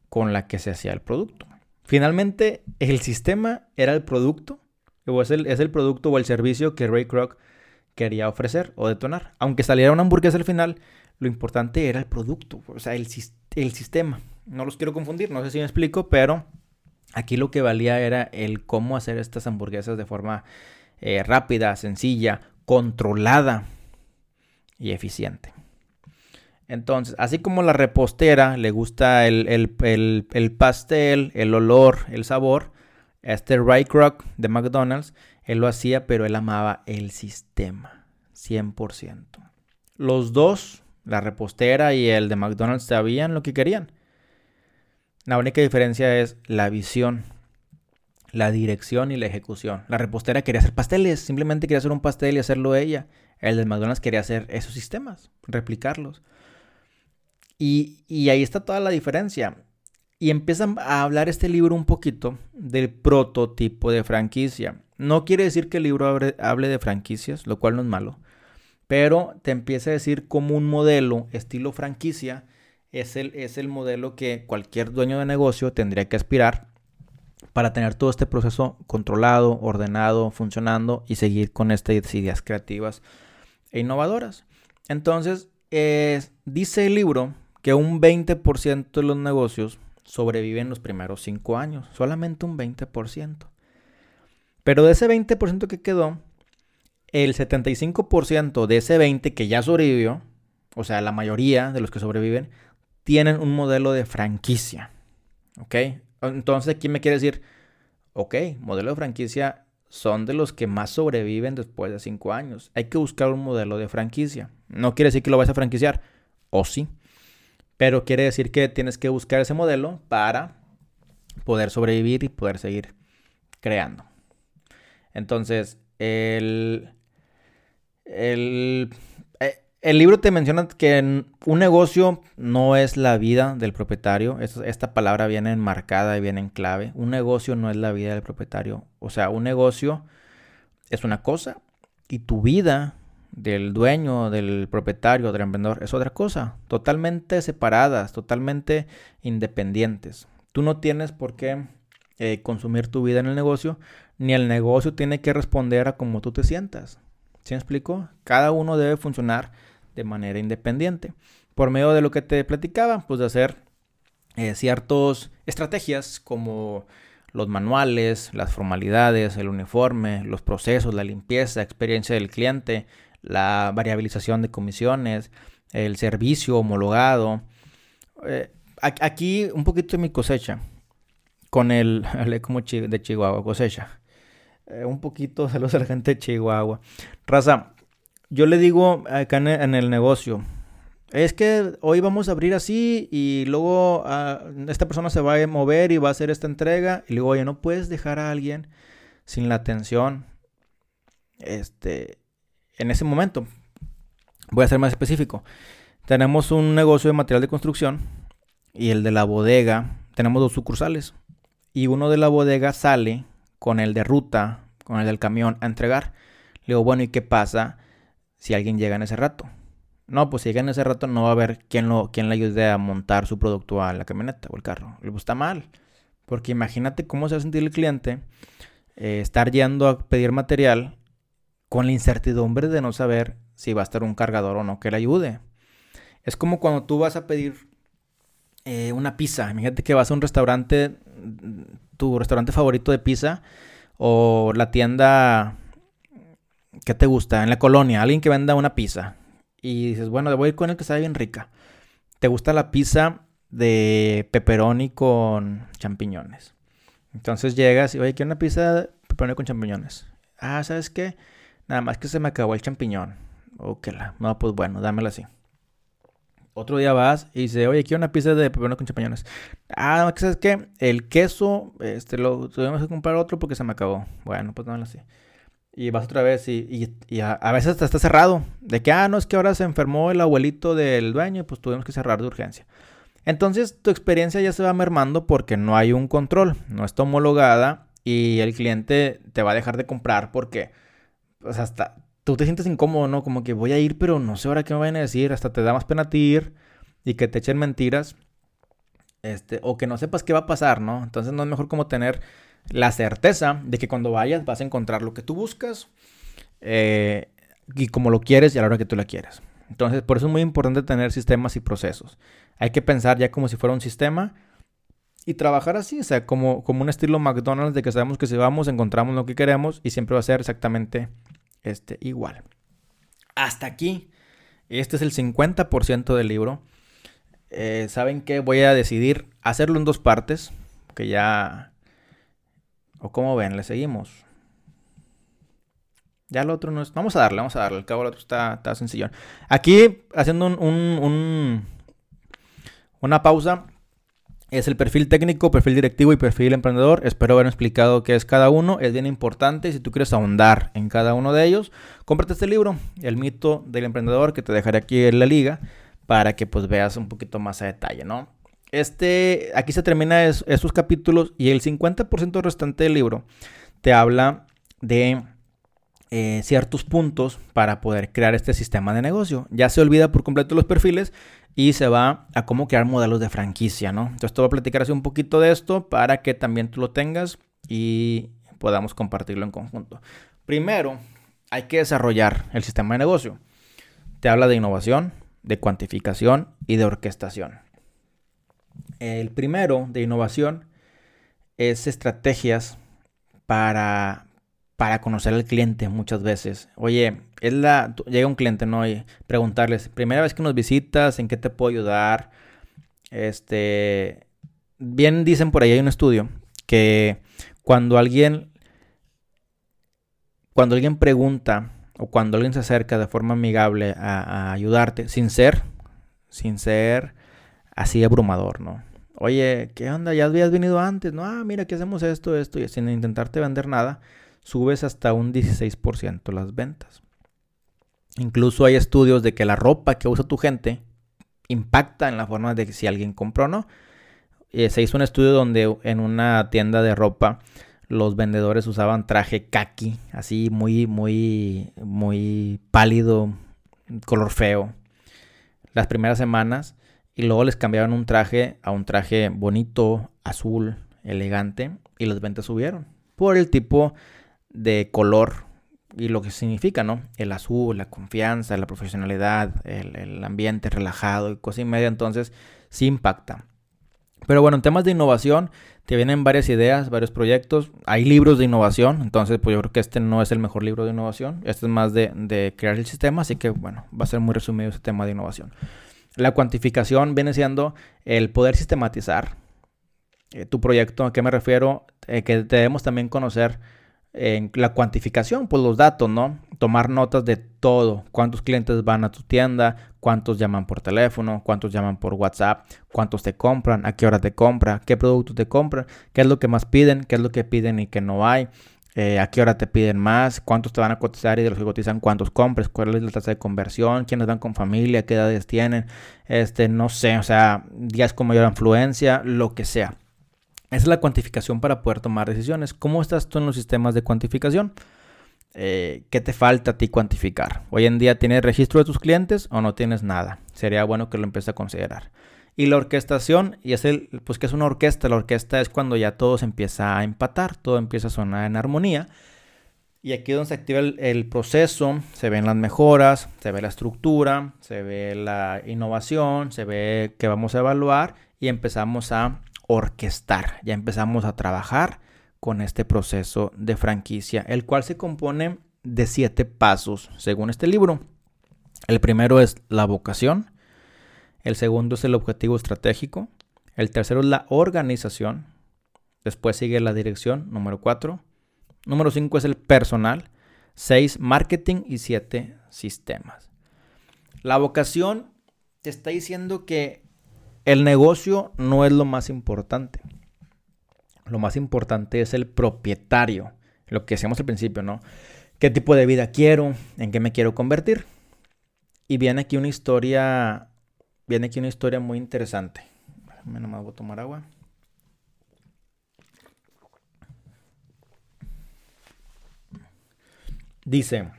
con la que se hacía el producto. Finalmente, el sistema era el producto, o es el, es el producto o el servicio que Ray Kroc quería ofrecer o detonar. Aunque saliera una hamburguesa al final, lo importante era el producto, o sea, el, el sistema. No los quiero confundir, no sé si me explico, pero aquí lo que valía era el cómo hacer estas hamburguesas de forma eh, rápida, sencilla, controlada y eficiente. Entonces, así como la repostera le gusta el, pastel, el olor, el sabor, este Ray Kroc de McDonald's, él lo hacía, pero él amaba el sistema, 100%. Los dos, la repostera y el de McDonald's, sabían lo que querían. La única diferencia es la visión la dirección y la ejecución. La repostera quería hacer pasteles, simplemente quería hacer un pastel y hacerlo ella. El de McDonald's quería hacer esos sistemas, replicarlos. Y, ahí está toda la diferencia. Y empiezan a hablar este libro un poquito del prototipo de franquicia. No quiere decir que el libro hable, de franquicias, lo cual no es malo. Pero te empieza a decir como un modelo estilo franquicia es el, es el modelo que cualquier dueño de negocio tendría que aspirar para tener todo este proceso controlado, ordenado, funcionando y seguir con estas ideas creativas e innovadoras. Entonces, dice el libro que un 20% de los negocios sobreviven los primeros 5 años, solamente un 20%. Pero de ese 20% que quedó, el 75% de ese 20% que ya sobrevivió, o sea, la mayoría de los que sobreviven, tienen un modelo de franquicia. ¿Ok? Entonces, ¿quién me quiere decir? Ok, modelo de franquicia son de los que más sobreviven después de 5 años. Hay que buscar un modelo de franquicia. No quiere decir que lo vas a franquiciar, o sí. Pero quiere decir que tienes que buscar ese modelo para poder sobrevivir y poder seguir creando. Entonces, el, el, el libro te menciona que un negocio no es la vida del propietario. Esta palabra viene enmarcada y viene en clave. Un negocio no es la vida del propietario. O sea, un negocio es una cosa y tu vida del dueño, del propietario, del emprendedor es otra cosa. Totalmente separadas, totalmente independientes. Tú no tienes por qué eh, consumir tu vida en el negocio, ni el negocio tiene que responder a cómo tú te sientas. ¿Sí me explico? Cada uno debe funcionar de manera independiente. Por medio de lo que te platicaba, pues de hacer eh, ciertas estrategias como los manuales, las formalidades, el uniforme, los procesos, la limpieza, experiencia del cliente, la variabilización de comisiones, el servicio homologado. Eh, aquí un poquito de mi cosecha, con el, <laughs> como de Chihuahua, cosecha. Eh, un poquito, <laughs> saludos a la gente de Chihuahua. Raza, yo le digo acá en el, negocio, es que hoy vamos a abrir así y luego ah, esta persona se va a mover y va a hacer esta entrega. Y le digo, oye, no puedes dejar a alguien sin la atención este, en ese momento. Voy a ser más específico. Tenemos un negocio de material de construcción y el de la bodega. Tenemos dos sucursales. Y uno de la bodega sale con el de ruta, con el del camión a entregar. Le digo, bueno, ¿y qué pasa si alguien llega en ese rato? No, pues si llega en ese rato no va a haber quien, lo, quien le ayude a montar su producto a la camioneta o el carro. Le gusta mal. Porque imagínate cómo se va a sentir el cliente eh, estar yendo a pedir material con la incertidumbre de no saber si va a estar un cargador o no que le ayude. Es como cuando tú vas a pedir eh, una pizza. Imagínate que vas a un restaurante, tu restaurante favorito de pizza, o la tienda que te gusta, en la colonia, alguien que venda una pizza. Y dices, bueno, voy a ir con el que sabe bien rica. ¿Te gusta la pizza de pepperoni con champiñones? Entonces llegas y, oye, quiero una pizza de pepperoni con champiñones. Ah, ¿sabes qué? Nada más que se me acabó el champiñón. Ok, no, pues bueno, dámelo así. Otro día vas y dice, oye, quiero una pizza de pepperoni con champiñones. Ah, ¿sabes qué? El queso, este, lo tuvimos que comprar otro porque se me acabó. Bueno, pues dámelo así. Y vas otra vez y, a, veces hasta está cerrado. De que, ah, no, es que ahora se enfermó el abuelito del dueño y pues tuvimos que cerrar de urgencia. Entonces tu experiencia ya se va mermando porque no hay un control, no está homologada y el cliente te va a dejar de comprar porque sea, hasta tú te sientes incómodo, ¿no? Como que voy a ir, pero no sé ahora qué me van a decir, hasta te da más pena y que te echen mentiras, este, o que no sepas qué va a pasar, ¿no? Entonces no es mejor como tener la certeza de que cuando vayas vas a encontrar lo que tú buscas eh, y como lo quieres y a la hora que tú la quieres. Entonces, por eso es muy importante tener sistemas y procesos. Hay que pensar ya como si fuera un sistema y trabajar así, o sea, como, como un estilo McDonald's de que sabemos que si vamos encontramos lo que queremos y siempre va a ser exactamente este, igual. Hasta aquí, este es el 50% del libro. Eh, ¿Saben qué? Voy a decidir hacerlo en dos partes, que ya... O como ven, le seguimos. Ya lo otro no es... Vamos a darle, vamos a darle. Al cabo el otro está, está sencillo. Aquí, haciendo un, un, una pausa, es el perfil técnico, perfil directivo y perfil emprendedor. Espero haber explicado qué es cada uno. Es bien importante. Si tú quieres ahondar en cada uno de ellos, cómprate este libro, El mito del emprendedor, que te dejaré aquí en la liga para que pues veas un poquito más a detalle, ¿no? Este, aquí se termina esos capítulos y el 50% restante del libro te habla de eh, ciertos puntos para poder crear este sistema de negocio. Ya se olvida por completo los perfiles y se va a cómo crear modelos de franquicia, ¿no? Entonces te voy a platicar así un poquito de esto para que también tú lo tengas y podamos compartirlo en conjunto. Primero, hay que desarrollar el sistema de negocio. te habla de innovación, de cuantificación y de orquestación. El primero de innovación es estrategias para, para conocer al cliente muchas veces. Oye, es la, llega un cliente, ¿no? Y preguntarles, primera vez que nos visitas, ¿en qué te puedo ayudar? Este, bien dicen por ahí, hay un estudio que cuando alguien, cuando alguien pregunta o cuando alguien se acerca de forma amigable a, ayudarte, sin ser, sin ser así abrumador, ¿no? Oye, ¿qué onda? Ya habías venido antes, ¿no? Ah, mira, que hacemos esto, esto, y sin intentarte vender nada, subes hasta un 16% las ventas. Incluso hay estudios de que la ropa que usa tu gente impacta en la forma de si alguien compró o no. Eh, se hizo un estudio donde en una tienda de ropa los vendedores usaban traje kaki, así muy, muy, muy pálido, color feo, las primeras semanas. Y luego les cambiaban un traje a un traje bonito, azul, elegante. Y las ventas subieron. Por el tipo de color y lo que significa, ¿no? El azul, la confianza, la profesionalidad, el, ambiente relajado y cosa y media. Entonces, sí impacta. Pero bueno, en temas de innovación te vienen varias ideas, varios proyectos. Hay libros de innovación, entonces pues yo creo que este no es el mejor libro de innovación. Este es más de, crear el sistema, así que bueno, va a ser muy resumido ese tema de innovación. La cuantificación viene siendo el poder sistematizar eh, tu proyecto. ¿A qué me refiero? Eh, que debemos también conocer en la cuantificación, pues los datos, ¿no? Tomar notas de todo, cuántos clientes van a tu tienda, cuántos llaman por teléfono, cuántos llaman por WhatsApp, cuántos te compran, a qué hora te compran, qué productos te compran, qué es lo que más piden, qué es lo que piden y que no hay, eh, a qué hora te piden más, cuántos te van a cotizar y de los que cotizan cuántos compres, cuál es la tasa de conversión, quiénes van con familia, qué edades tienen, este, no sé, o sea, días con mayor influencia, lo que sea. Esa es la cuantificación para poder tomar decisiones. ¿Cómo estás tú en los sistemas de cuantificación? Eh, ¿Qué te falta a ti cuantificar? Hoy en día tienes registro de tus clientes o no tienes nada. Sería bueno que lo empieces a considerar. Y la orquestación, y es el, pues que es una orquesta. La orquesta es cuando ya todo se empieza a empatar, todo empieza a sonar en armonía. Y aquí es donde se activa el, el, proceso, se ven las mejoras, se ve la estructura, se ve la innovación, se ve que vamos a evaluar y empezamos a orquestar. Ya empezamos a trabajar con este proceso de franquicia, el cual se compone de siete pasos según este libro. El primero es la vocación, el segundo es el objetivo estratégico, el tercero es la organización, después sigue la dirección, número cuatro, número cinco es el personal, seis marketing y siete sistemas. La vocación te está diciendo que el negocio no es lo más importante. Lo más importante es el propietario. Lo que decíamos al principio, ¿no? ¿Qué tipo de vida quiero? ¿En qué me quiero convertir? Y viene aquí una historia. Viene aquí una historia muy interesante. Me nomás voy a tomar agua. Dice.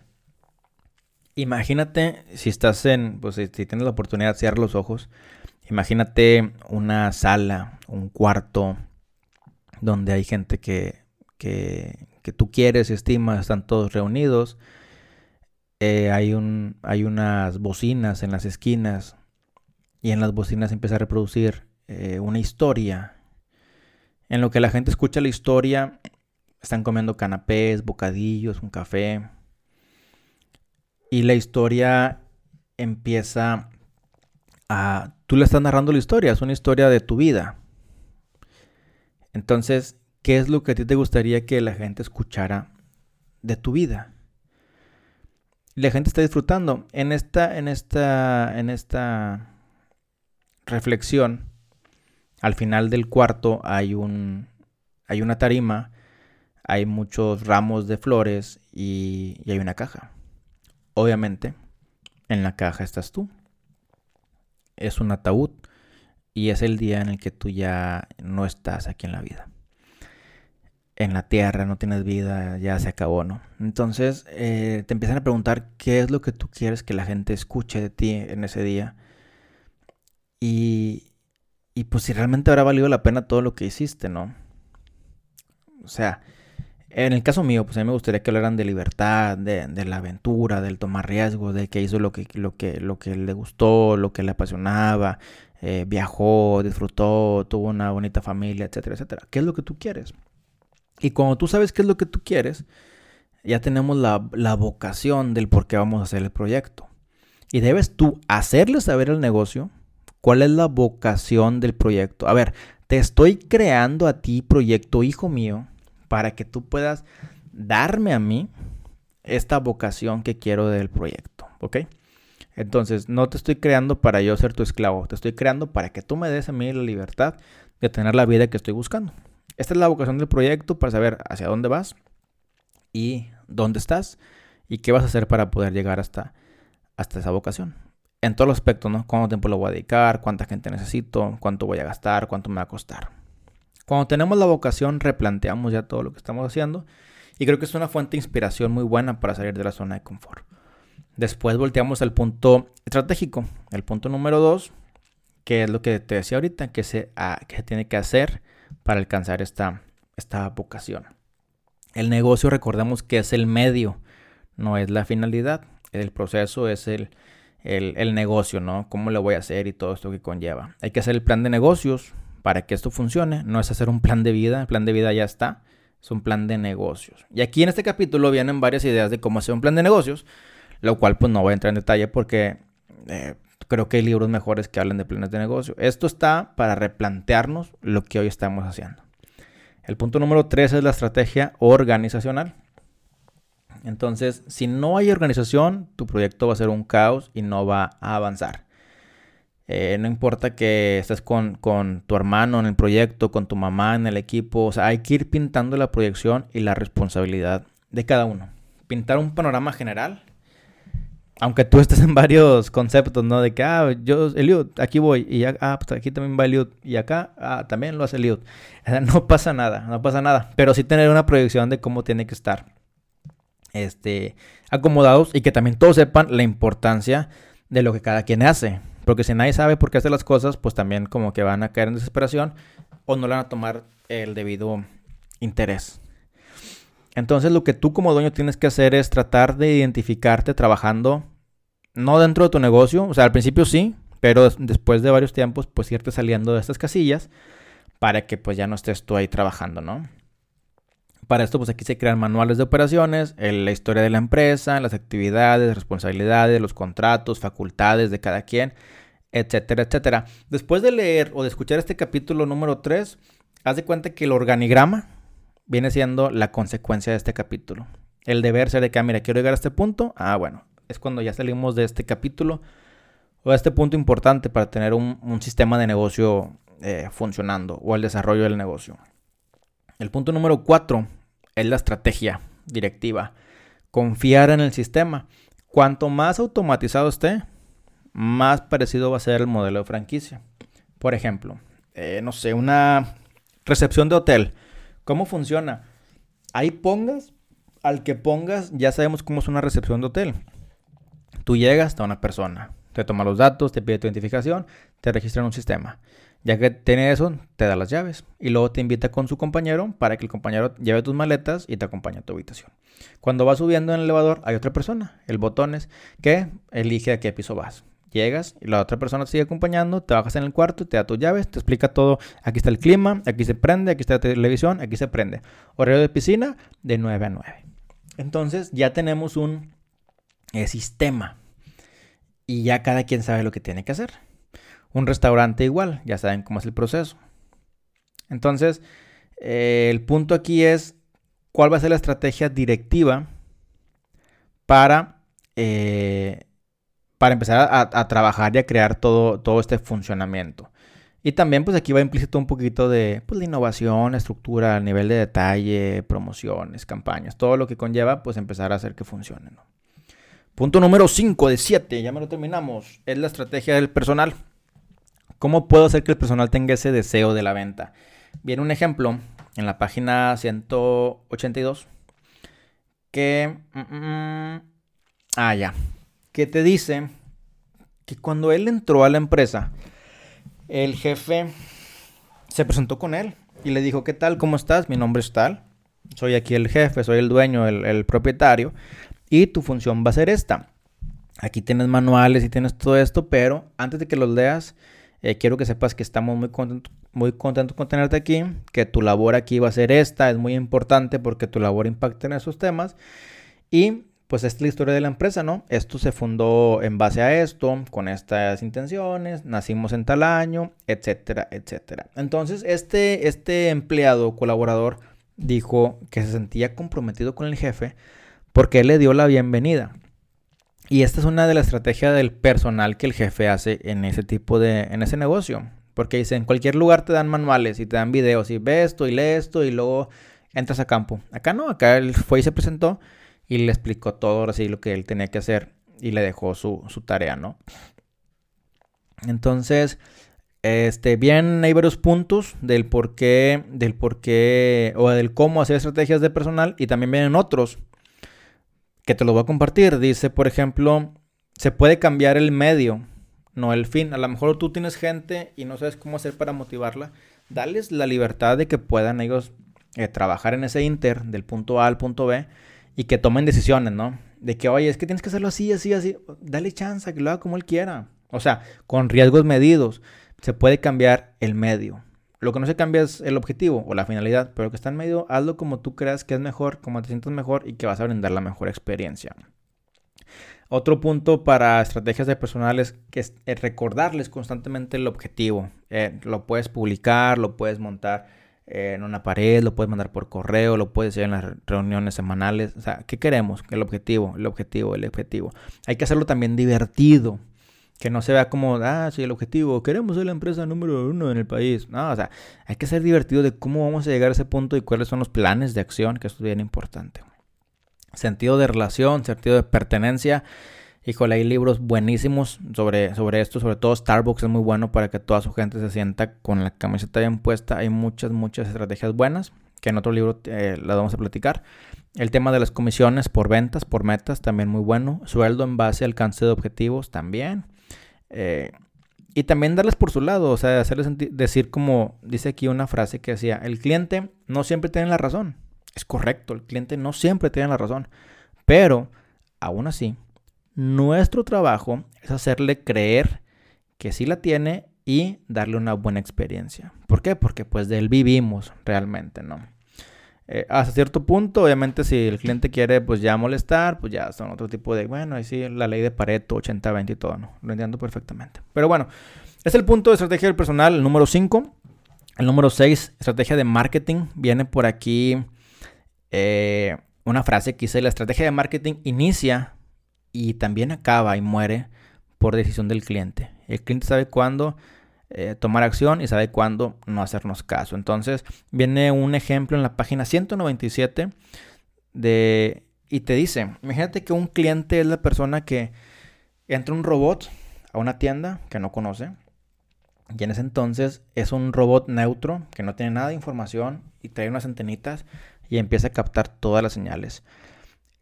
Imagínate si estás en. Pues si tienes la oportunidad de cerrar los ojos Imagínate una sala, un cuarto donde hay gente que, que, tú quieres estimas, están todos reunidos. Eh, hay, un, hay unas bocinas en las esquinas y en las bocinas empieza a reproducir eh, una historia. En lo que la gente escucha la historia, están comiendo canapés, bocadillos, un café. Y la historia empieza a tú le estás narrando la historia, es una historia de tu vida. Entonces, ¿qué es lo que a ti te gustaría que la gente escuchara de tu vida? La gente está disfrutando. En esta, en esta, en esta reflexión, al final del cuarto hay un, hay una tarima, hay muchos ramos de flores y, y hay una caja. Obviamente, en la caja estás tú es un ataúd y es el día en el que tú ya no estás aquí en la vida. En la tierra no tienes vida, ya se acabó, ¿no? Entonces eh, te empiezan a preguntar qué es lo que tú quieres que la gente escuche de ti en ese día. Y, y pues si realmente habrá valido la pena todo lo que hiciste, ¿no? O sea, En el caso mío, pues a mí me gustaría que hablaran de libertad, de, de la aventura, del tomar riesgos, de que hizo lo que, lo, que, lo que le gustó, lo que le apasionaba, eh, viajó, disfrutó, tuvo una bonita familia, etcétera, etcétera. ¿Qué es lo que tú quieres? Y cuando tú sabes qué es lo que tú quieres, ya tenemos la, la vocación del por qué vamos a hacer el proyecto. Y debes tú hacerle saber al negocio cuál es la vocación del proyecto. A ver, te estoy creando a ti proyecto, hijo mío, para que tú puedas darme a mí esta vocación que quiero del proyecto, ¿ok? Entonces, no te estoy creando para yo ser tu esclavo, te estoy creando para que tú me des a mí la libertad de tener la vida que estoy buscando. Esta es la vocación del proyecto para saber hacia dónde vas y dónde estás y qué vas a hacer para poder llegar hasta, hasta esa vocación. En todos los aspectos, ¿no? ¿Cuánto tiempo lo voy a dedicar? ¿Cuánta gente necesito? ¿Cuánto voy a gastar? ¿Cuánto me va a costar? Cuando tenemos la vocación, replanteamos ya todo lo que estamos haciendo y creo que es una fuente de inspiración muy buena para salir de la zona de confort. Después volteamos al punto estratégico, el punto número dos, que es lo que te decía ahorita, que se, ah, se tiene que hacer para alcanzar esta, esta vocación. El negocio, recordemos que es el medio, no es la finalidad. El proceso es el, el, negocio, ¿no? Cómo lo voy a hacer y todo esto que conlleva. Hay que hacer el plan de negocios para que esto funcione. No es hacer un plan de vida, el plan de vida ya está. Es un plan de negocios. Y aquí en este capítulo vienen varias ideas de cómo hacer un plan de negocios, lo cual pues no voy a entrar en detalle porque eh, creo que hay libros mejores que hablen de planes de negocio. Esto está para replantearnos lo que hoy estamos haciendo. El punto número tres es la estrategia organizacional. Entonces, si no hay organización, tu proyecto va a ser un caos y no va a avanzar. Eh, no importa que estés con, con, tu hermano en el proyecto, con tu mamá en el equipo. O sea, hay que ir pintando la proyección y la responsabilidad de cada uno. Pintar un panorama general aunque tú estés en varios conceptos, ¿no? De que, ah, yo, Eliud, aquí voy, y ya, ah, pues aquí también va Eliud, y acá, ah, también lo hace Eliud. <laughs> No pasa nada, no pasa nada, pero sí tener una proyección de cómo tiene que estar, este, acomodados y que también todos sepan la importancia de lo que cada quien hace. Porque si nadie sabe por qué hace las cosas, pues también como que van a caer en desesperación o no le van a tomar el debido interés. Entonces lo que tú como dueño tienes que hacer es tratar de identificarte trabajando, no dentro de tu negocio, o sea, al principio sí, pero después de varios tiempos, pues irte saliendo de estas casillas para que pues ya no estés tú ahí trabajando, ¿no? Para esto, pues aquí se crean manuales de operaciones, la historia de la empresa, las actividades, responsabilidades, los contratos, facultades de cada quien, etcétera, etcétera. Después de leer o de escuchar este capítulo número 3, haz de cuenta que el organigrama, viene siendo la consecuencia de este capítulo. El deber ser de que, ah, mira, quiero llegar a este punto. Ah, bueno, es cuando ya salimos de este capítulo o de este punto importante para tener un, sistema de negocio eh, funcionando o el desarrollo del negocio. El punto número cuatro es la estrategia directiva. Confiar en el sistema. Cuanto más automatizado esté, más parecido va a ser el modelo de franquicia. Por ejemplo, eh, no sé, una recepción de hotel ¿Cómo funciona? Ahí pongas, al que pongas, ya sabemos cómo es una recepción de hotel. Tú llegas a una persona, te toma los datos, te pide tu identificación, te registra en un sistema. Ya que tiene eso, te da las llaves y luego te invita con su compañero para que el compañero lleve tus maletas y te acompañe a tu habitación. Cuando vas subiendo en el elevador, hay otra persona, el botones, que elige a qué piso vas. Llegas y la otra persona te sigue acompañando, te bajas en el cuarto, te da tus llaves, te explica todo. Aquí está el clima, aquí se prende, aquí está la televisión, aquí se prende. Horario de piscina de 9 a 9. Entonces ya tenemos un eh, sistema y ya cada quien sabe lo que tiene que hacer. Un restaurante igual, ya saben cómo es el proceso. Entonces, eh, el punto aquí es cuál va a ser la estrategia directiva para eh, para empezar a, trabajar y a crear todo, todo este funcionamiento. Y también pues aquí va implícito un poquito de pues, innovación, estructura, nivel de detalle, promociones, campañas, todo lo que conlleva pues empezar a hacer que funcione. Punto número 5 de 7, ya me lo terminamos, es la estrategia del personal. ¿Cómo puedo hacer que el personal tenga ese deseo de la venta? Viene un ejemplo en la página 182 que... Mm, mm, ah, ya que te dice que cuando él entró a la empresa, el jefe se presentó con él y le dijo, ¿qué tal? ¿Cómo estás? Mi nombre es tal. soy aquí el jefe, soy el dueño, el, propietario, y tu función va a ser esta. Aquí tienes manuales y tienes todo esto, pero antes de que los leas, eh, quiero que sepas que estamos muy contentos, muy contentos con tenerte aquí, que tu labor aquí va a ser esta, es muy importante porque tu labor impacta en esos temas. Y pues esta es la historia de la empresa, ¿no? Esto se fundó en base a esto, con estas intenciones, nacimos en tal año, etcétera, etcétera. Entonces, este, este empleado, colaborador, dijo que se sentía comprometido con el jefe porque él le dio la bienvenida. Y esta es una de las estrategias del personal que el jefe hace en ese tipo de, en ese negocio. Porque dice, en cualquier lugar te dan manuales y te dan videos y ves esto y lees esto y luego entras a campo. Acá no, acá él fue y se presentó y le explicó todo así lo que él tenía que hacer y le dejó su, tarea, ¿no? Entonces, este, bien hay varios puntos del por qué, del por qué, o del cómo hacer estrategias de personal y también vienen otros que te lo voy a compartir. Dice, por ejemplo, se puede cambiar el medio, no el fin. A lo mejor tú tienes gente y no sabes cómo hacer para motivarla. Dales la libertad de que puedan ellos eh, trabajar en ese inter del punto A al punto B y que tomen decisiones, ¿no? De que, oye, es que tienes que hacerlo así, así, así. Dale chance, que lo haga como él quiera. O sea, con riesgos medidos. Se puede cambiar el medio. Lo que no se cambia es el objetivo o la finalidad, pero que está en medio, hazlo como tú creas que es mejor, como te sientas mejor y que vas a brindar la mejor experiencia. Otro punto para estrategias de personales que es recordarles constantemente el objetivo. Eh, lo puedes publicar, lo puedes montar en una pared, lo puedes mandar por correo, lo puedes hacer en las reuniones semanales. O sea, ¿qué queremos? El objetivo, el objetivo, el objetivo. Hay que hacerlo también divertido. Que no se vea como, ah, sí, el objetivo, queremos ser la empresa número uno en el país. No, o sea, hay que ser divertido de cómo vamos a llegar a ese punto y cuáles son los planes de acción, que esto es bien importante. Sentido de relación, sentido de pertenencia Híjole, hay libros buenísimos sobre, sobre esto, sobre todo Starbucks es muy bueno para que toda su gente se sienta con la camiseta bien puesta. Hay muchas, muchas estrategias buenas que en otro libro eh, las vamos a platicar. El tema de las comisiones por ventas, por metas, también muy bueno. Sueldo en base al alcance de objetivos, también. Eh, y también darles por su lado, o sea, hacerles decir como dice aquí una frase que decía, el cliente no siempre tiene la razón. Es correcto, el cliente no siempre tiene la razón. Pero, aún así, nuestro trabajo es hacerle creer que sí la tiene y darle una buena experiencia. ¿Por qué? Porque pues de él vivimos realmente, ¿no? Eh, hasta cierto punto, obviamente, si el cliente quiere pues ya molestar, pues ya son otro tipo de, bueno, ahí sí, la ley de Pareto, 80-20 y todo, ¿no? Lo entiendo perfectamente. Pero bueno, es el punto de estrategia del personal, el número 5. El número 6, estrategia de marketing. Viene por aquí eh, una frase que dice, la estrategia de marketing inicia y también acaba y muere por decisión del cliente. El cliente sabe cuándo eh, tomar acción y sabe cuándo no hacernos caso. Entonces viene un ejemplo en la página 197 de, y te dice, imagínate que un cliente es la persona que entra un robot a una tienda que no conoce. Y en ese entonces es un robot neutro que no tiene nada de información y trae unas antenitas y empieza a captar todas las señales.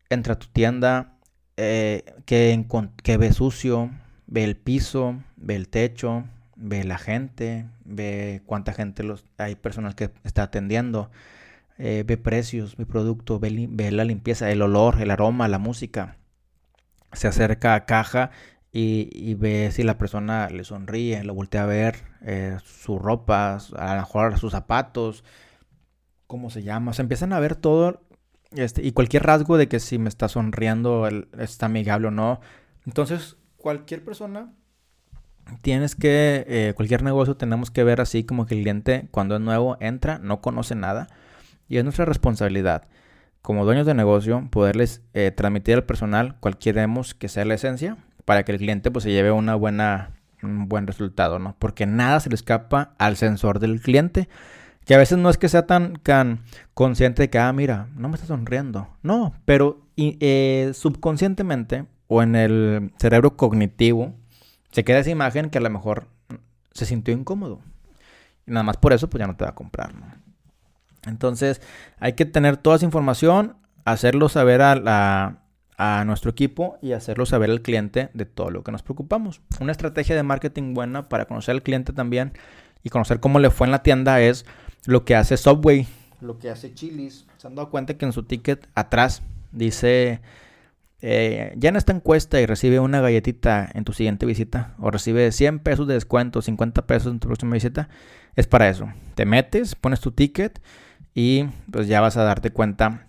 Entra a tu tienda, eh, que, que ve sucio, ve el piso, ve el techo, ve la gente, ve cuánta gente los, hay personas que está atendiendo, eh, ve precios, ve producto, ve, la limpieza, el olor, el aroma, la música. Se acerca a caja y, ve si la persona le sonríe, lo voltea a ver, eh, su ropa, a lo mejor sus zapatos, cómo se llama. se empiezan a ver todo este, y cualquier rasgo de que si me está sonriendo, está amigable o no. Entonces, cualquier persona, tienes que, eh, cualquier negocio tenemos que ver así como que el cliente cuando es nuevo entra, no conoce nada. Y es nuestra responsabilidad como dueños de negocio poderles eh, transmitir al personal cual queremos que sea la esencia para que el cliente pues se lleve una buena, un buen resultado, ¿no? Porque nada se le escapa al sensor del cliente. Que a veces no es que sea tan, consciente de que, ah, mira, no me está sonriendo. No, pero eh, subconscientemente o en el cerebro cognitivo se queda esa imagen que a lo mejor se sintió incómodo. Y nada más por eso, pues ya no te va a comprar. Entonces, hay que tener toda esa información, hacerlo saber a, a nuestro equipo y hacerlo saber al cliente de todo lo que nos preocupamos. Una estrategia de marketing buena para conocer al cliente también y conocer cómo le fue en la tienda es lo que hace Subway, lo que hace Chili's. se han dado cuenta que en su ticket atrás dice, eh, en esta encuesta y recibe una galletita en tu siguiente visita, o recibe 100 pesos de descuento, 50 pesos en tu próxima visita, es para eso. Te metes, pones tu ticket y pues ya vas a darte cuenta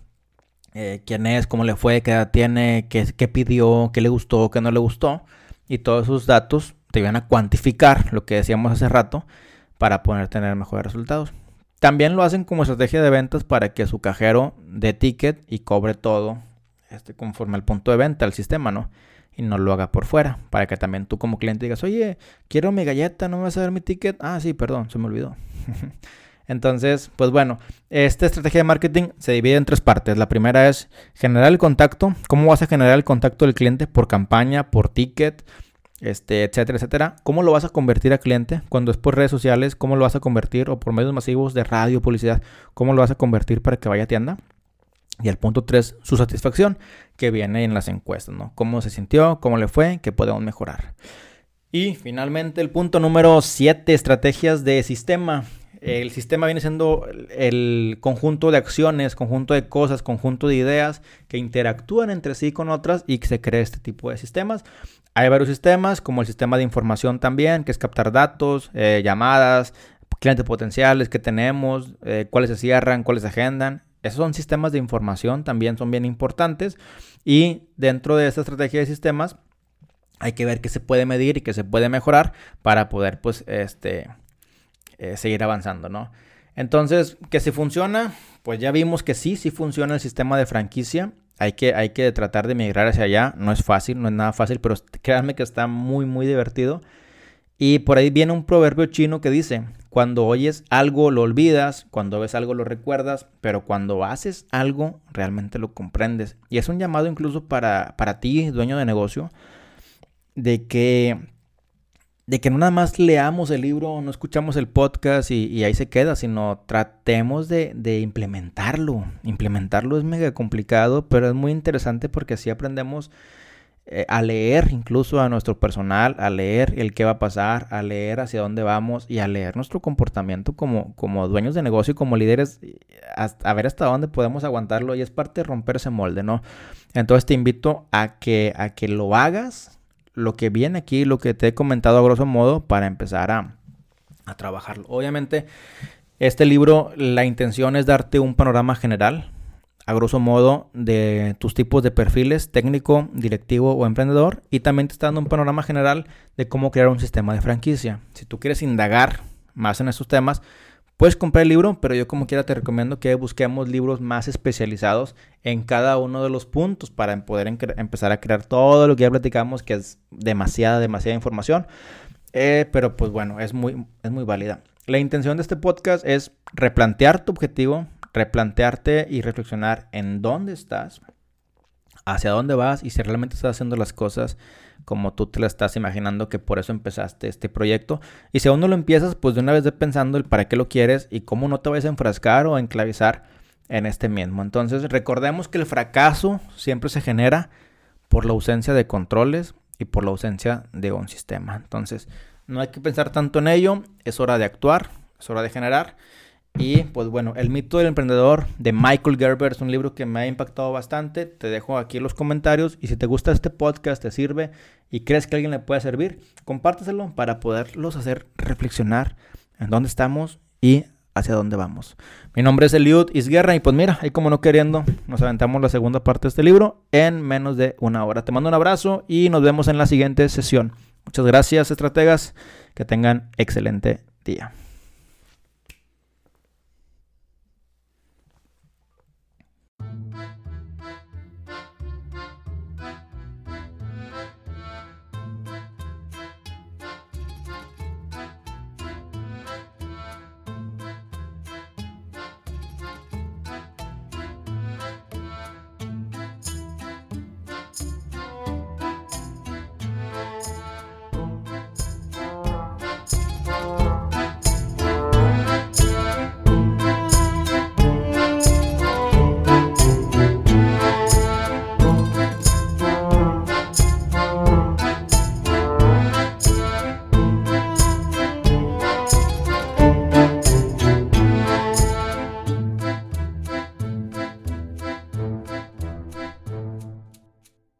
eh, quién es, cómo le fue, qué edad tiene, qué, qué pidió, qué le gustó, qué no le gustó. Y todos esos datos te van a cuantificar lo que decíamos hace rato para poder tener mejores resultados. También lo hacen como estrategia de ventas para que su cajero dé ticket y cobre todo este, conforme al punto de venta, al sistema, ¿no? Y no lo haga por fuera, para que también tú como cliente digas, oye, quiero mi galleta, ¿no me vas a dar mi ticket? Ah, sí, perdón, se me olvidó. <laughs> Entonces, pues bueno, esta estrategia de marketing se divide en tres partes. La primera es generar el contacto. ¿Cómo vas a generar el contacto del cliente? Por campaña, por ticket, este, etcétera, etcétera. ¿Cómo lo vas a convertir a cliente? Cuando es por redes sociales, ¿cómo lo vas a convertir? O por medios masivos de radio, publicidad, ¿cómo lo vas a convertir para que vaya a tienda? Y el punto tres, su satisfacción, que viene en las encuestas, ¿no? ¿Cómo se sintió? ¿Cómo le fue? ¿Qué podemos mejorar? Y finalmente el punto número 7, estrategias de sistema. El sistema viene siendo el conjunto de acciones, conjunto de cosas, conjunto de ideas que interactúan entre sí con otras y que se crea este tipo de sistemas. Hay varios sistemas, como el sistema de información también, que es captar datos, eh, llamadas, clientes potenciales que tenemos, eh, cuáles se cierran, cuáles se agendan. Esos son sistemas de información, también son bien importantes. Y dentro de esta estrategia de sistemas, hay que ver qué se puede medir y qué se puede mejorar para poder, pues, este, eh, seguir avanzando, ¿no? Entonces, que si funciona, pues ya vimos que sí, sí funciona el sistema de franquicia. Hay que, hay que tratar de migrar hacia allá. No es fácil, no es nada fácil, pero créanme que está muy, muy divertido. Y por ahí viene un proverbio chino que dice, cuando oyes algo lo olvidas, cuando ves algo lo recuerdas, pero cuando haces algo realmente lo comprendes. Y es un llamado incluso para, para ti, dueño de negocio, de que de que no nada más leamos el libro, no escuchamos el podcast y, ahí se queda, sino tratemos de, implementarlo. Implementarlo es mega complicado, pero es muy interesante porque así aprendemos eh, a leer incluso a nuestro personal, a leer el qué va a pasar, a leer hacia dónde vamos y a leer nuestro comportamiento como, como dueños de negocio y como líderes, a ver hasta dónde podemos aguantarlo y es parte de romper ese molde, ¿no? Entonces te invito a que, a que lo hagas lo que viene aquí, lo que te he comentado a grosso modo para empezar a, a trabajarlo. Obviamente, este libro, la intención es darte un panorama general, a grosso modo, de tus tipos de perfiles, técnico, directivo o emprendedor, y también te está dando un panorama general de cómo crear un sistema de franquicia. Si tú quieres indagar más en estos temas, Puedes comprar el libro, pero yo como quiera te recomiendo que busquemos libros más especializados en cada uno de los puntos para poder empezar a crear todo lo que ya platicamos, que es demasiada, demasiada información. Eh, pero pues bueno, es muy, es muy válida. La intención de este podcast es replantear tu objetivo, replantearte y reflexionar en dónde estás, hacia dónde vas y si realmente estás haciendo las cosas como tú te la estás imaginando que por eso empezaste este proyecto. Y si aún no lo empiezas, pues de una vez de pensando el para qué lo quieres y cómo no te vas a enfrascar o enclavizar en este mismo. Entonces recordemos que el fracaso siempre se genera por la ausencia de controles y por la ausencia de un sistema. Entonces no hay que pensar tanto en ello, es hora de actuar, es hora de generar. Y pues bueno, El mito del emprendedor de Michael Gerber es un libro que me ha impactado bastante. Te dejo aquí los comentarios y si te gusta este podcast, te sirve y crees que alguien le puede servir, compárteselo para poderlos hacer reflexionar en dónde estamos y hacia dónde vamos. Mi nombre es Eliud Isguerra y pues mira, ahí como no queriendo, nos aventamos la segunda parte de este libro en menos de una hora. Te mando un abrazo y nos vemos en la siguiente sesión. Muchas gracias, estrategas. Que tengan excelente día.